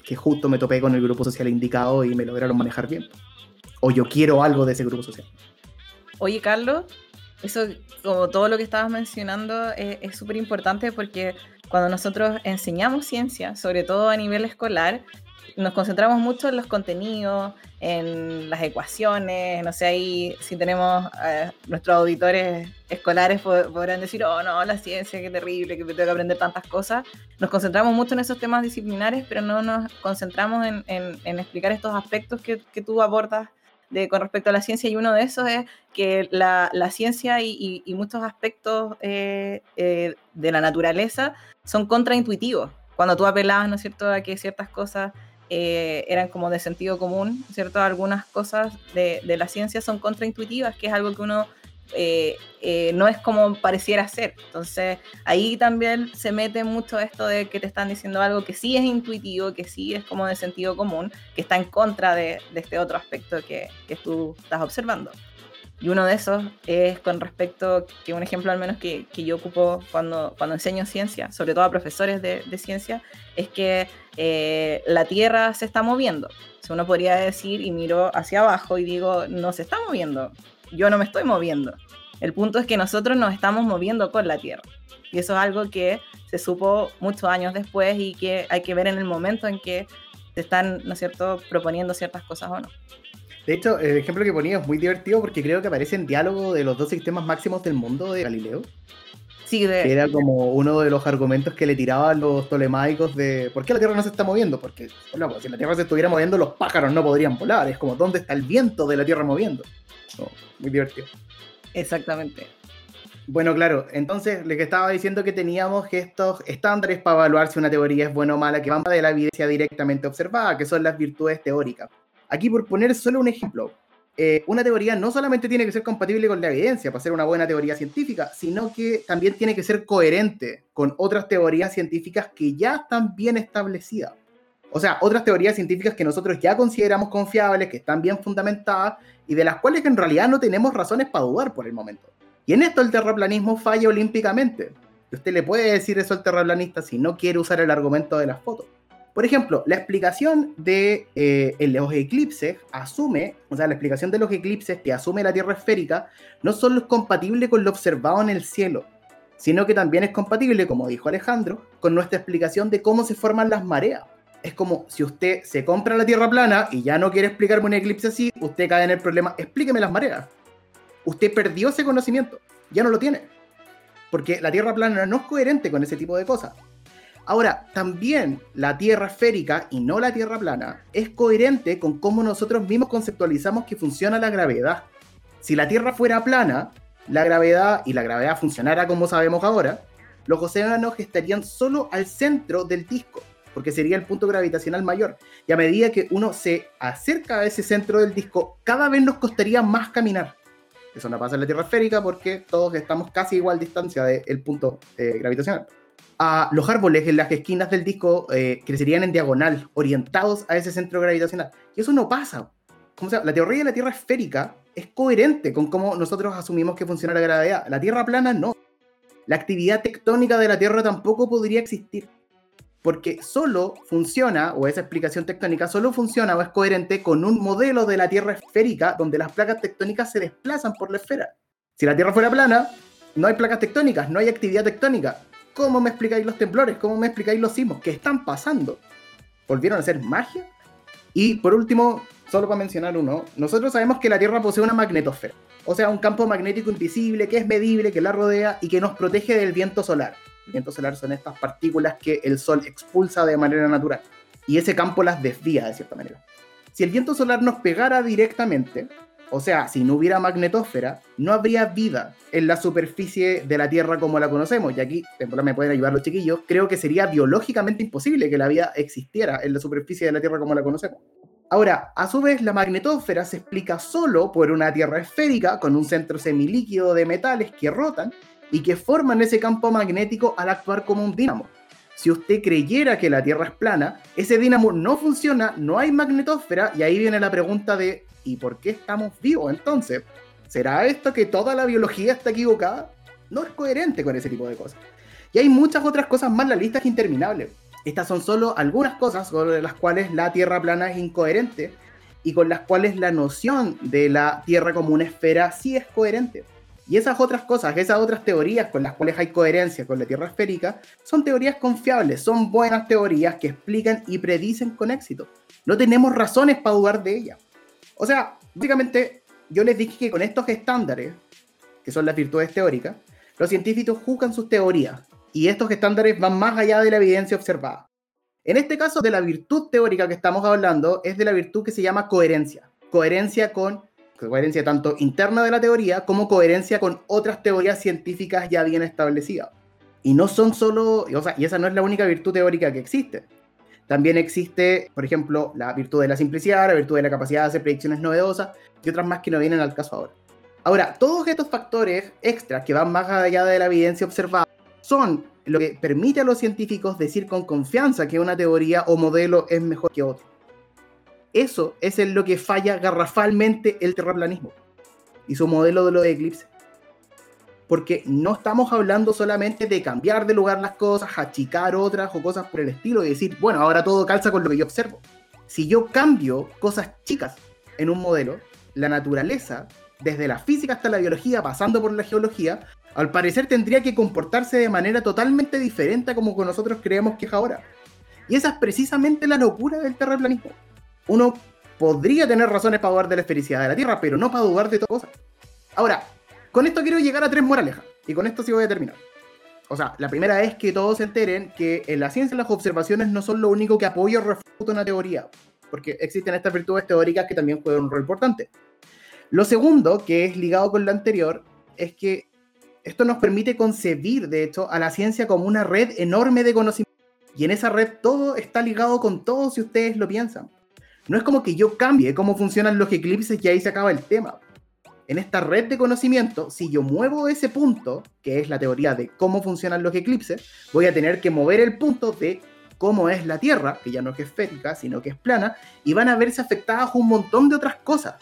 que justo me topé con el grupo social indicado y me lograron manejar bien. O yo quiero algo de ese grupo social. Oye, Carlos, eso, como todo lo que estabas mencionando, es súper importante porque cuando nosotros enseñamos ciencia, sobre todo a nivel escolar, nos concentramos mucho en los contenidos, en las ecuaciones, no sé, ahí si tenemos eh, nuestros auditores escolares podrán decir, oh no, la ciencia, qué terrible, que tengo que aprender tantas cosas. Nos concentramos mucho en esos temas disciplinares, pero no nos concentramos en, en, explicar estos aspectos que, que tú abordas de, con respecto a la ciencia y uno de esos es que la, la ciencia y, y, muchos aspectos eh, eh, de la naturaleza son contraintuitivos. Cuando tú apelabas, ¿no es cierto?, a que ciertas cosas eh, eran como de sentido común, ¿cierto? Algunas cosas de, de, la ciencia son contraintuitivas, que es algo que uno eh, eh, no es como pareciera ser. Entonces, ahí también se mete mucho esto de que te están diciendo algo que sí es intuitivo, que sí es como de sentido común, que está en contra de, de este otro aspecto que, que tú estás observando. Y uno de esos es con respecto, que un ejemplo al menos que, yo ocupo cuando, cuando enseño ciencia, sobre todo a profesores de, de ciencia, es que eh, la Tierra se está moviendo. Si uno podría decir y miro hacia abajo y digo, no se está moviendo, yo no me estoy moviendo. El punto es que nosotros nos estamos moviendo con la Tierra. Y eso es algo que se supo muchos años después y que hay que ver en el momento en que se están, ¿no es cierto?, proponiendo ciertas cosas o no. De hecho, el ejemplo que ponía es muy divertido porque creo que aparece en diálogo de los dos sistemas máximos del mundo de Galileo. Sí, de... era como uno de los argumentos que le tiraban los tolemaicos de ¿por qué la Tierra no se está moviendo? Porque bueno, pues, si la Tierra se estuviera moviendo, los pájaros no podrían volar. Es como, ¿dónde está el viento de la Tierra moviendo? muy divertido. Exactamente. Bueno, claro, entonces le que estaba diciendo que teníamos estos estándares para evaluar si una teoría es buena o mala, que van de la evidencia directamente observada, que son las virtudes teóricas. Aquí, por poner solo un ejemplo, eh, una teoría no solamente tiene que ser compatible con la evidencia para ser una buena teoría científica, sino que también tiene que ser coherente con otras teorías científicas que ya están bien establecidas. O sea, otras teorías científicas que nosotros ya consideramos confiables, que están bien fundamentadas y de las cuales en realidad no tenemos razones para dudar por el momento. Y en esto el terraplanismo falla olímpicamente. Usted le puede decir eso al terraplanista si no quiere usar el argumento de las fotos. Por ejemplo, la explicación de eh, los eclipses asume, o sea, la explicación de los eclipses que asume la Tierra esférica no solo es compatible con lo observado en el cielo, sino que también es compatible, como dijo Alejandro, con nuestra explicación de cómo se forman las mareas. Es como si usted se compra la Tierra plana y ya no quiere explicarme un eclipse así, usted cae en el problema, explíqueme las mareas. Usted perdió ese conocimiento, ya no lo tiene. Porque la Tierra plana no es coherente con ese tipo de cosas. Ahora, también la Tierra esférica y no la Tierra plana es coherente con cómo nosotros mismos conceptualizamos que funciona la gravedad. Si la Tierra fuera plana, la gravedad y la gravedad funcionara como sabemos ahora, los océanos estarían solo al centro del disco, porque sería el punto gravitacional mayor. Y a medida que uno se acerca a ese centro del disco, cada vez nos costaría más caminar. Eso no pasa en la Tierra esférica porque todos estamos casi igual distancia del punto eh, gravitacional a los árboles en las esquinas del disco eh, crecerían en diagonal, orientados a ese centro gravitacional. Y eso no pasa. Como sea, la teoría de la Tierra esférica es coherente con cómo nosotros asumimos que funciona la gravedad. La Tierra plana no. La actividad tectónica de la Tierra tampoco podría existir. Porque solo funciona, o esa explicación tectónica solo funciona o es coherente con un modelo de la Tierra esférica donde las placas tectónicas se desplazan por la esfera. Si la Tierra fuera plana, no hay placas tectónicas, no hay actividad tectónica. ¿Cómo me explicáis los temblores? ¿Cómo me explicáis los sismos? ¿Qué están pasando? ¿Volvieron a ser magia? Y por último, solo para mencionar uno, nosotros sabemos que la Tierra posee una magnetosfera, o sea, un campo magnético invisible que es medible, que la rodea y que nos protege del viento solar. El viento solar son estas partículas que el Sol expulsa de manera natural y ese campo las desvía de cierta manera. Si el viento solar nos pegara directamente, O sea, si no hubiera magnetosfera, no habría vida en la superficie de la Tierra como la conocemos. Y aquí me pueden ayudar los chiquillos. Creo que sería biológicamente imposible que la vida existiera en la superficie de la Tierra como la conocemos. Ahora, a su vez, la magnetosfera se explica solo por una Tierra esférica con un centro semilíquido de metales que rotan y que forman ese campo magnético al actuar como un dínamo. Si usted creyera que la Tierra es plana, ese dínamo no funciona, no hay magnetosfera y ahí viene la pregunta de ¿y por qué estamos vivos entonces? ¿Será esto que toda la biología está equivocada? No es coherente con ese tipo de cosas. Y hay muchas otras cosas más, la lista es interminable. Estas son solo algunas cosas con las cuales la Tierra plana es incoherente y con las cuales la noción de la Tierra como una esfera sí es coherente. Y esas otras cosas, esas otras teorías con las cuales hay coherencia con la Tierra esférica, son teorías confiables, son buenas teorías que explican y predicen con éxito. No tenemos razones para dudar de ellas. O sea, básicamente yo les dije que con estos estándares, que son las virtudes teóricas, los científicos juzgan sus teorías y estos estándares van más allá de la evidencia observada. En este caso, de la virtud teórica que estamos hablando es de la virtud que se llama coherencia. Coherencia con coherencia tanto interna de la teoría como coherencia con otras teorías científicas ya bien establecidas. Y no son solo, o sea, y esa no es la única virtud teórica que existe. También existe, por ejemplo, la virtud de la simplicidad, la virtud de la capacidad de hacer predicciones novedosas y otras más que no vienen al caso ahora. Ahora, todos estos factores extras que van más allá de la evidencia observada son lo que permite a los científicos decir con confianza que una teoría o modelo es mejor que otro. Eso es en lo que falla garrafalmente el terraplanismo y su modelo de los eclipses. Porque no estamos hablando solamente de cambiar de lugar las cosas, achicar otras o cosas por el estilo y decir, bueno, ahora todo calza con lo que yo observo. Si yo cambio cosas chicas en un modelo, la naturaleza, desde la física hasta la biología, pasando por la geología, al parecer tendría que comportarse de manera totalmente diferente a como nosotros creemos que es ahora. Y esa es precisamente la locura del terraplanismo uno podría tener razones para dudar de la esfericidad de la Tierra, pero no para dudar de todas cosas. Ahora, con esto quiero llegar a tres moralejas, y con esto sí voy a terminar. O sea, la primera es que todos se enteren que en la ciencia las observaciones no son lo único que apoya o refuta una teoría, porque existen estas virtudes teóricas que también juegan un rol importante. Lo segundo, que es ligado con lo anterior, es que esto nos permite concebir, de hecho, a la ciencia como una red enorme de conocimiento. Y en esa red todo está ligado con todo si ustedes lo piensan. No es como que yo cambie cómo funcionan los eclipses y ahí se acaba el tema. En esta red de conocimiento, si yo muevo ese punto, que es la teoría de cómo funcionan los eclipses, voy a tener que mover el punto de cómo es la Tierra, que ya no es esférica, sino que es plana, y van a verse afectadas un montón de otras cosas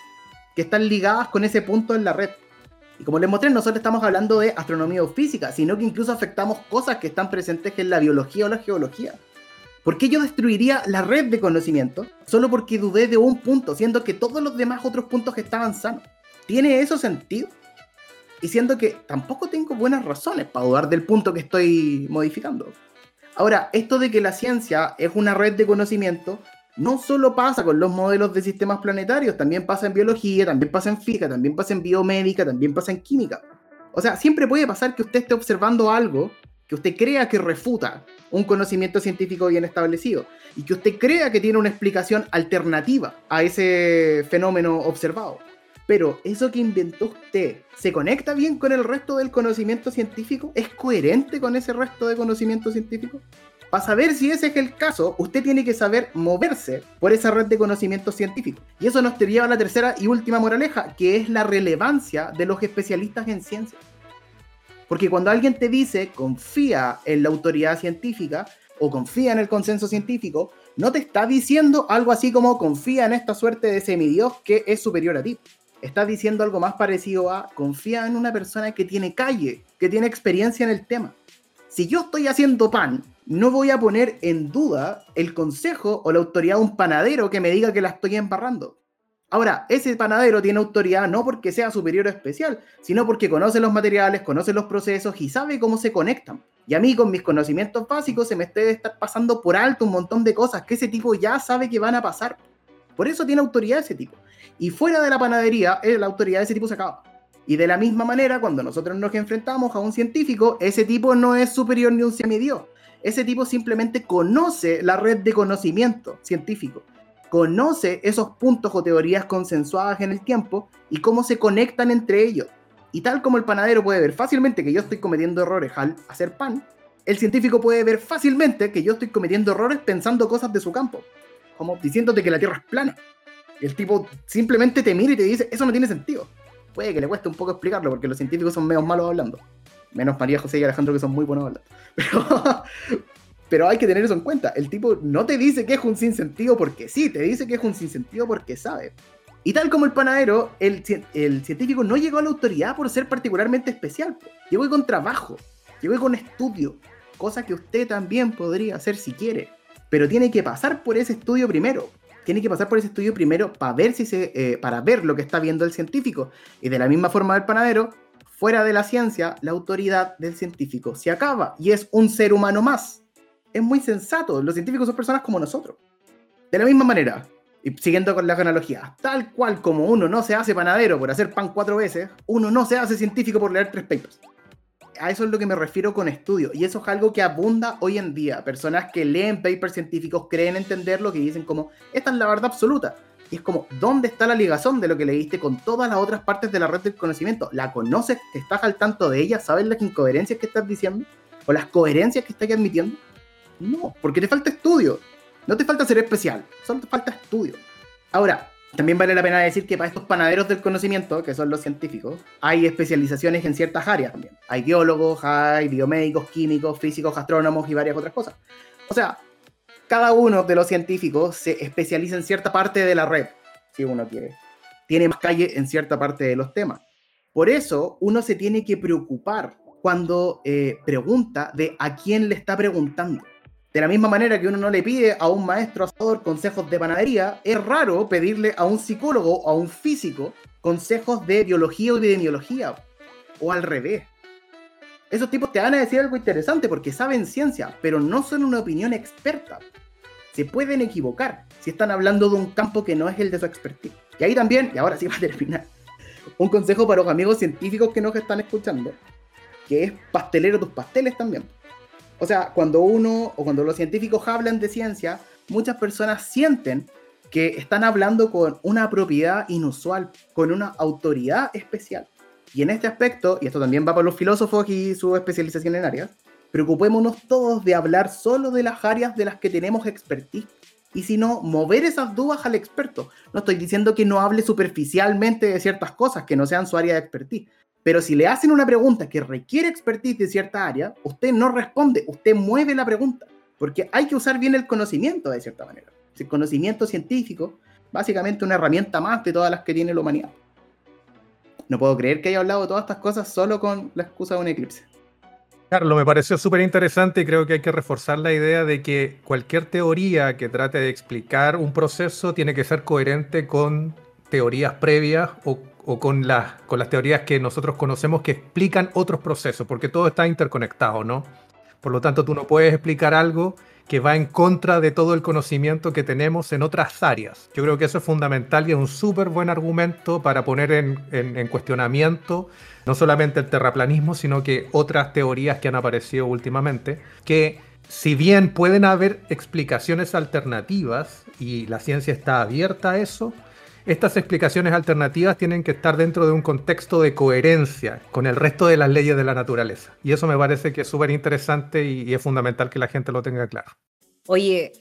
que están ligadas con ese punto en la red. Y como les mostré, no solo estamos hablando de astronomía o física, sino que incluso afectamos cosas que están presentes en la biología o la geología. ¿Por qué yo destruiría la red de conocimiento solo porque dudé de un punto, siendo que todos los demás otros puntos estaban sanos? ¿Tiene eso sentido? Y siendo que tampoco tengo buenas razones para dudar del punto que estoy modificando. Ahora, esto de que la ciencia es una red de conocimiento no solo pasa con los modelos de sistemas planetarios, también pasa en biología, también pasa en física, también pasa en biomédica, también pasa en química. O sea, siempre puede pasar que usted esté observando algo que usted crea que refuta un conocimiento científico bien establecido y que usted crea que tiene una explicación alternativa a ese fenómeno observado. Pero eso que inventó usted, ¿se conecta bien con el resto del conocimiento científico? ¿Es coherente con ese resto de conocimiento científico? Para saber si ese es el caso, usted tiene que saber moverse por esa red de conocimiento científico. Y eso nos lleva a la tercera y última moraleja, que es la relevancia de los especialistas en ciencia. Porque cuando alguien te dice confía en la autoridad científica o confía en el consenso científico, no te está diciendo algo así como confía en esta suerte de semidios que es superior a ti. Está diciendo algo más parecido a confía en una persona que tiene calle, que tiene experiencia en el tema. Si yo estoy haciendo pan, no voy a poner en duda el consejo o la autoridad de un panadero que me diga que la estoy embarrando. Ahora, ese panadero tiene autoridad no porque sea superior o especial, sino porque conoce los materiales, conoce los procesos y sabe cómo se conectan. Y a mí, con mis conocimientos básicos, se me debe estar pasando por alto un montón de cosas que ese tipo ya sabe que van a pasar. Por eso tiene autoridad ese tipo. Y fuera de la panadería, eh, la autoridad de ese tipo se acaba. Y de la misma manera, cuando nosotros nos enfrentamos a un científico, ese tipo no es superior ni un semidios. Ese tipo simplemente conoce la red de conocimiento científico conoce esos puntos o teorías consensuadas en el tiempo y cómo se conectan entre ellos. Y tal como el panadero puede ver fácilmente que yo estoy cometiendo errores al hacer pan, el científico puede ver fácilmente que yo estoy cometiendo errores pensando cosas de su campo, como diciéndote que la Tierra es plana. El tipo simplemente te mira y te dice, eso no tiene sentido. Puede que le cueste un poco explicarlo, porque los científicos son menos malos hablando. Menos María José y Alejandro que son muy buenos hablando. Pero, hay que tener eso en cuenta. El tipo no te dice que es un sinsentido porque sí, te dice que es un sinsentido porque sabe. Y tal como el panadero, el, el científico no llegó a la autoridad por ser particularmente especial. Llegó con trabajo, llegó con estudio, cosa que usted también podría hacer si quiere. Pero tiene que pasar por ese estudio primero tiene que pasar por ese estudio primero para ver, si se, eh, para ver lo que está viendo el científico. Y de la misma forma del panadero, fuera de la ciencia, la autoridad del científico se acaba y es un ser humano más. Es muy sensato, los científicos son personas como nosotros. De la misma manera, y siguiendo con la analogía, tal cual como uno no se hace panadero por hacer pan cuatro veces, uno no se hace científico por leer tres papers a eso es lo que me refiero con estudio. Y eso es algo que abunda hoy en día. Personas que leen papers científicos creen entenderlo, que dicen como, esta es la verdad absoluta. Y es como, ¿dónde está la ligación de lo que leíste con todas las otras partes de la red del conocimiento? ¿La conoces? ¿Te estás al tanto de ella? ¿Sabes las incoherencias que estás diciendo? ¿O las coherencias que estás admitiendo? No, porque te falta estudio. No te falta ser especial, solo te falta estudio. Ahora, también vale la pena decir que para estos panaderos del conocimiento, que son los científicos, hay especializaciones en ciertas áreas también. Hay biólogos, hay biomédicos, químicos, físicos, astrónomos y varias otras cosas. O sea, cada uno de los científicos se especializa en cierta parte de la red, si uno quiere. Tiene más calle en cierta parte de los temas. Por eso uno se tiene que preocupar cuando eh, pregunta de a quién le está preguntando. De la misma manera que uno no le pide a un maestro asador consejos de panadería, es raro pedirle a un psicólogo o a un físico consejos de biología o epidemiología, o al revés. Esos tipos te van a decir algo interesante porque saben ciencia, pero no son una opinión experta. Se pueden equivocar si están hablando de un campo que no es el de su expertise. Y ahí también, y ahora sí va a terminar, un consejo para los amigos científicos que nos están escuchando, que es pastelero tus pasteles también. O sea, cuando uno o cuando los científicos hablan de ciencia, muchas personas sienten que están hablando con una propiedad inusual, con una autoridad especial. Y en este aspecto, y esto también va para los filósofos y su especialización en áreas, preocupémonos todos de hablar solo de las áreas de las que tenemos expertise. Y si no, mover esas dudas al experto. No estoy diciendo que no hable superficialmente de ciertas cosas que no sean su área de expertise, pero si le hacen una pregunta que requiere expertise de cierta área, usted no responde, usted mueve la pregunta, porque hay que usar bien el conocimiento de cierta manera. El conocimiento científico, básicamente una herramienta más de todas las que tiene la humanidad. No puedo creer que haya hablado de todas estas cosas solo con la excusa de un eclipse. Carlos, me pareció súper interesante y creo que hay que reforzar la idea de que cualquier teoría que trate de explicar un proceso tiene que ser coherente con teorías previas o o con, las, con las teorías que nosotros conocemos que explican otros procesos, porque todo está interconectado, ¿no? Por lo tanto, tú no puedes explicar algo que va en contra de todo el conocimiento que tenemos en otras áreas. Yo creo que eso es fundamental y es un súper buen argumento para poner en, en, cuestionamiento no solamente el terraplanismo, sino que otras teorías que han aparecido últimamente, que si bien pueden haber explicaciones alternativas y la ciencia está abierta a eso, estas explicaciones alternativas tienen que estar dentro de un contexto de coherencia con el resto de las leyes de la naturaleza. Y eso me parece que es súper interesante y, es fundamental que la gente lo tenga claro. Oye,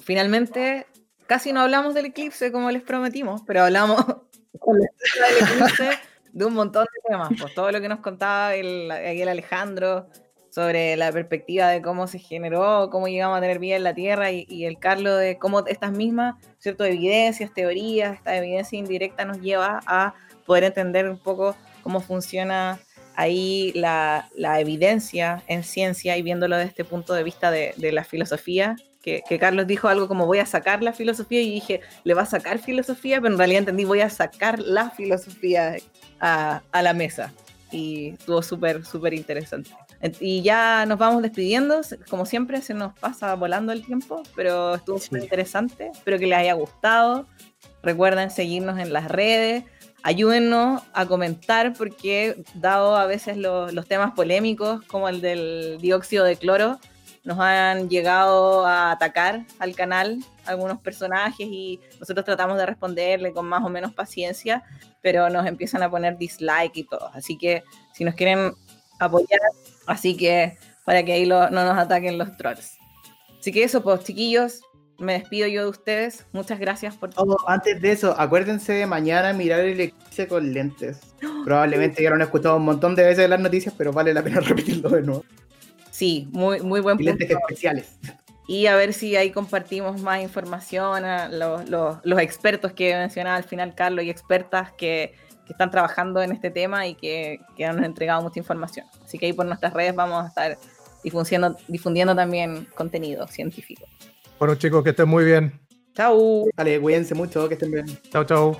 finalmente casi no hablamos del eclipse como les prometimos, pero hablamos del eclipse de un montón de temas. Pues todo lo que nos contaba el, el Alejandro, sobre la perspectiva de cómo se generó, cómo llegamos a tener vida en la Tierra y, el Carlos de cómo estas mismas ciertas evidencias, teorías, esta evidencia indirecta nos lleva a poder entender un poco cómo funciona ahí la, evidencia en ciencia y viéndolo desde este punto de vista de, la filosofía. Que, Carlos dijo algo como voy a sacar la filosofía y dije, le va a sacar filosofía, pero en realidad entendí voy a sacar la filosofía a, a la mesa. Y estuvo súper, súper interesante. Y ya nos vamos despidiendo. Como siempre, se nos pasa volando el tiempo, pero estuvo muy interesante. Espero que les haya gustado. Recuerden seguirnos en las redes. Ayúdennos a comentar porque, dado a veces los temas polémicos, como el del dióxido de cloro, nos han llegado a atacar al canal algunos personajes y nosotros tratamos de responderle con más o menos paciencia, pero nos empiezan a poner dislike y todo. Así que si nos quieren apoyar, así que para que ahí no nos ataquen los trolls. Así que eso, pues chiquillos, me despido yo de ustedes. Muchas gracias por todo. Oh, antes de eso, acuérdense de mañana mirar el eclipse con lentes. Probablemente ya lo han escuchado un montón de veces en las noticias, pero vale la pena repetirlo de nuevo. Sí, muy, muy buen punto. Lentes especiales. Y a ver si ahí compartimos más información, a los, los, expertos que mencionaba al final Carlos y expertas que, que están trabajando en este tema y que, que, han entregado mucha información. Así que ahí por nuestras redes vamos a estar difundiendo, difundiendo también contenido científico. Bueno chicos, que estén muy bien. Chau. Dale, cuídense mucho, que estén bien. Chau, chau.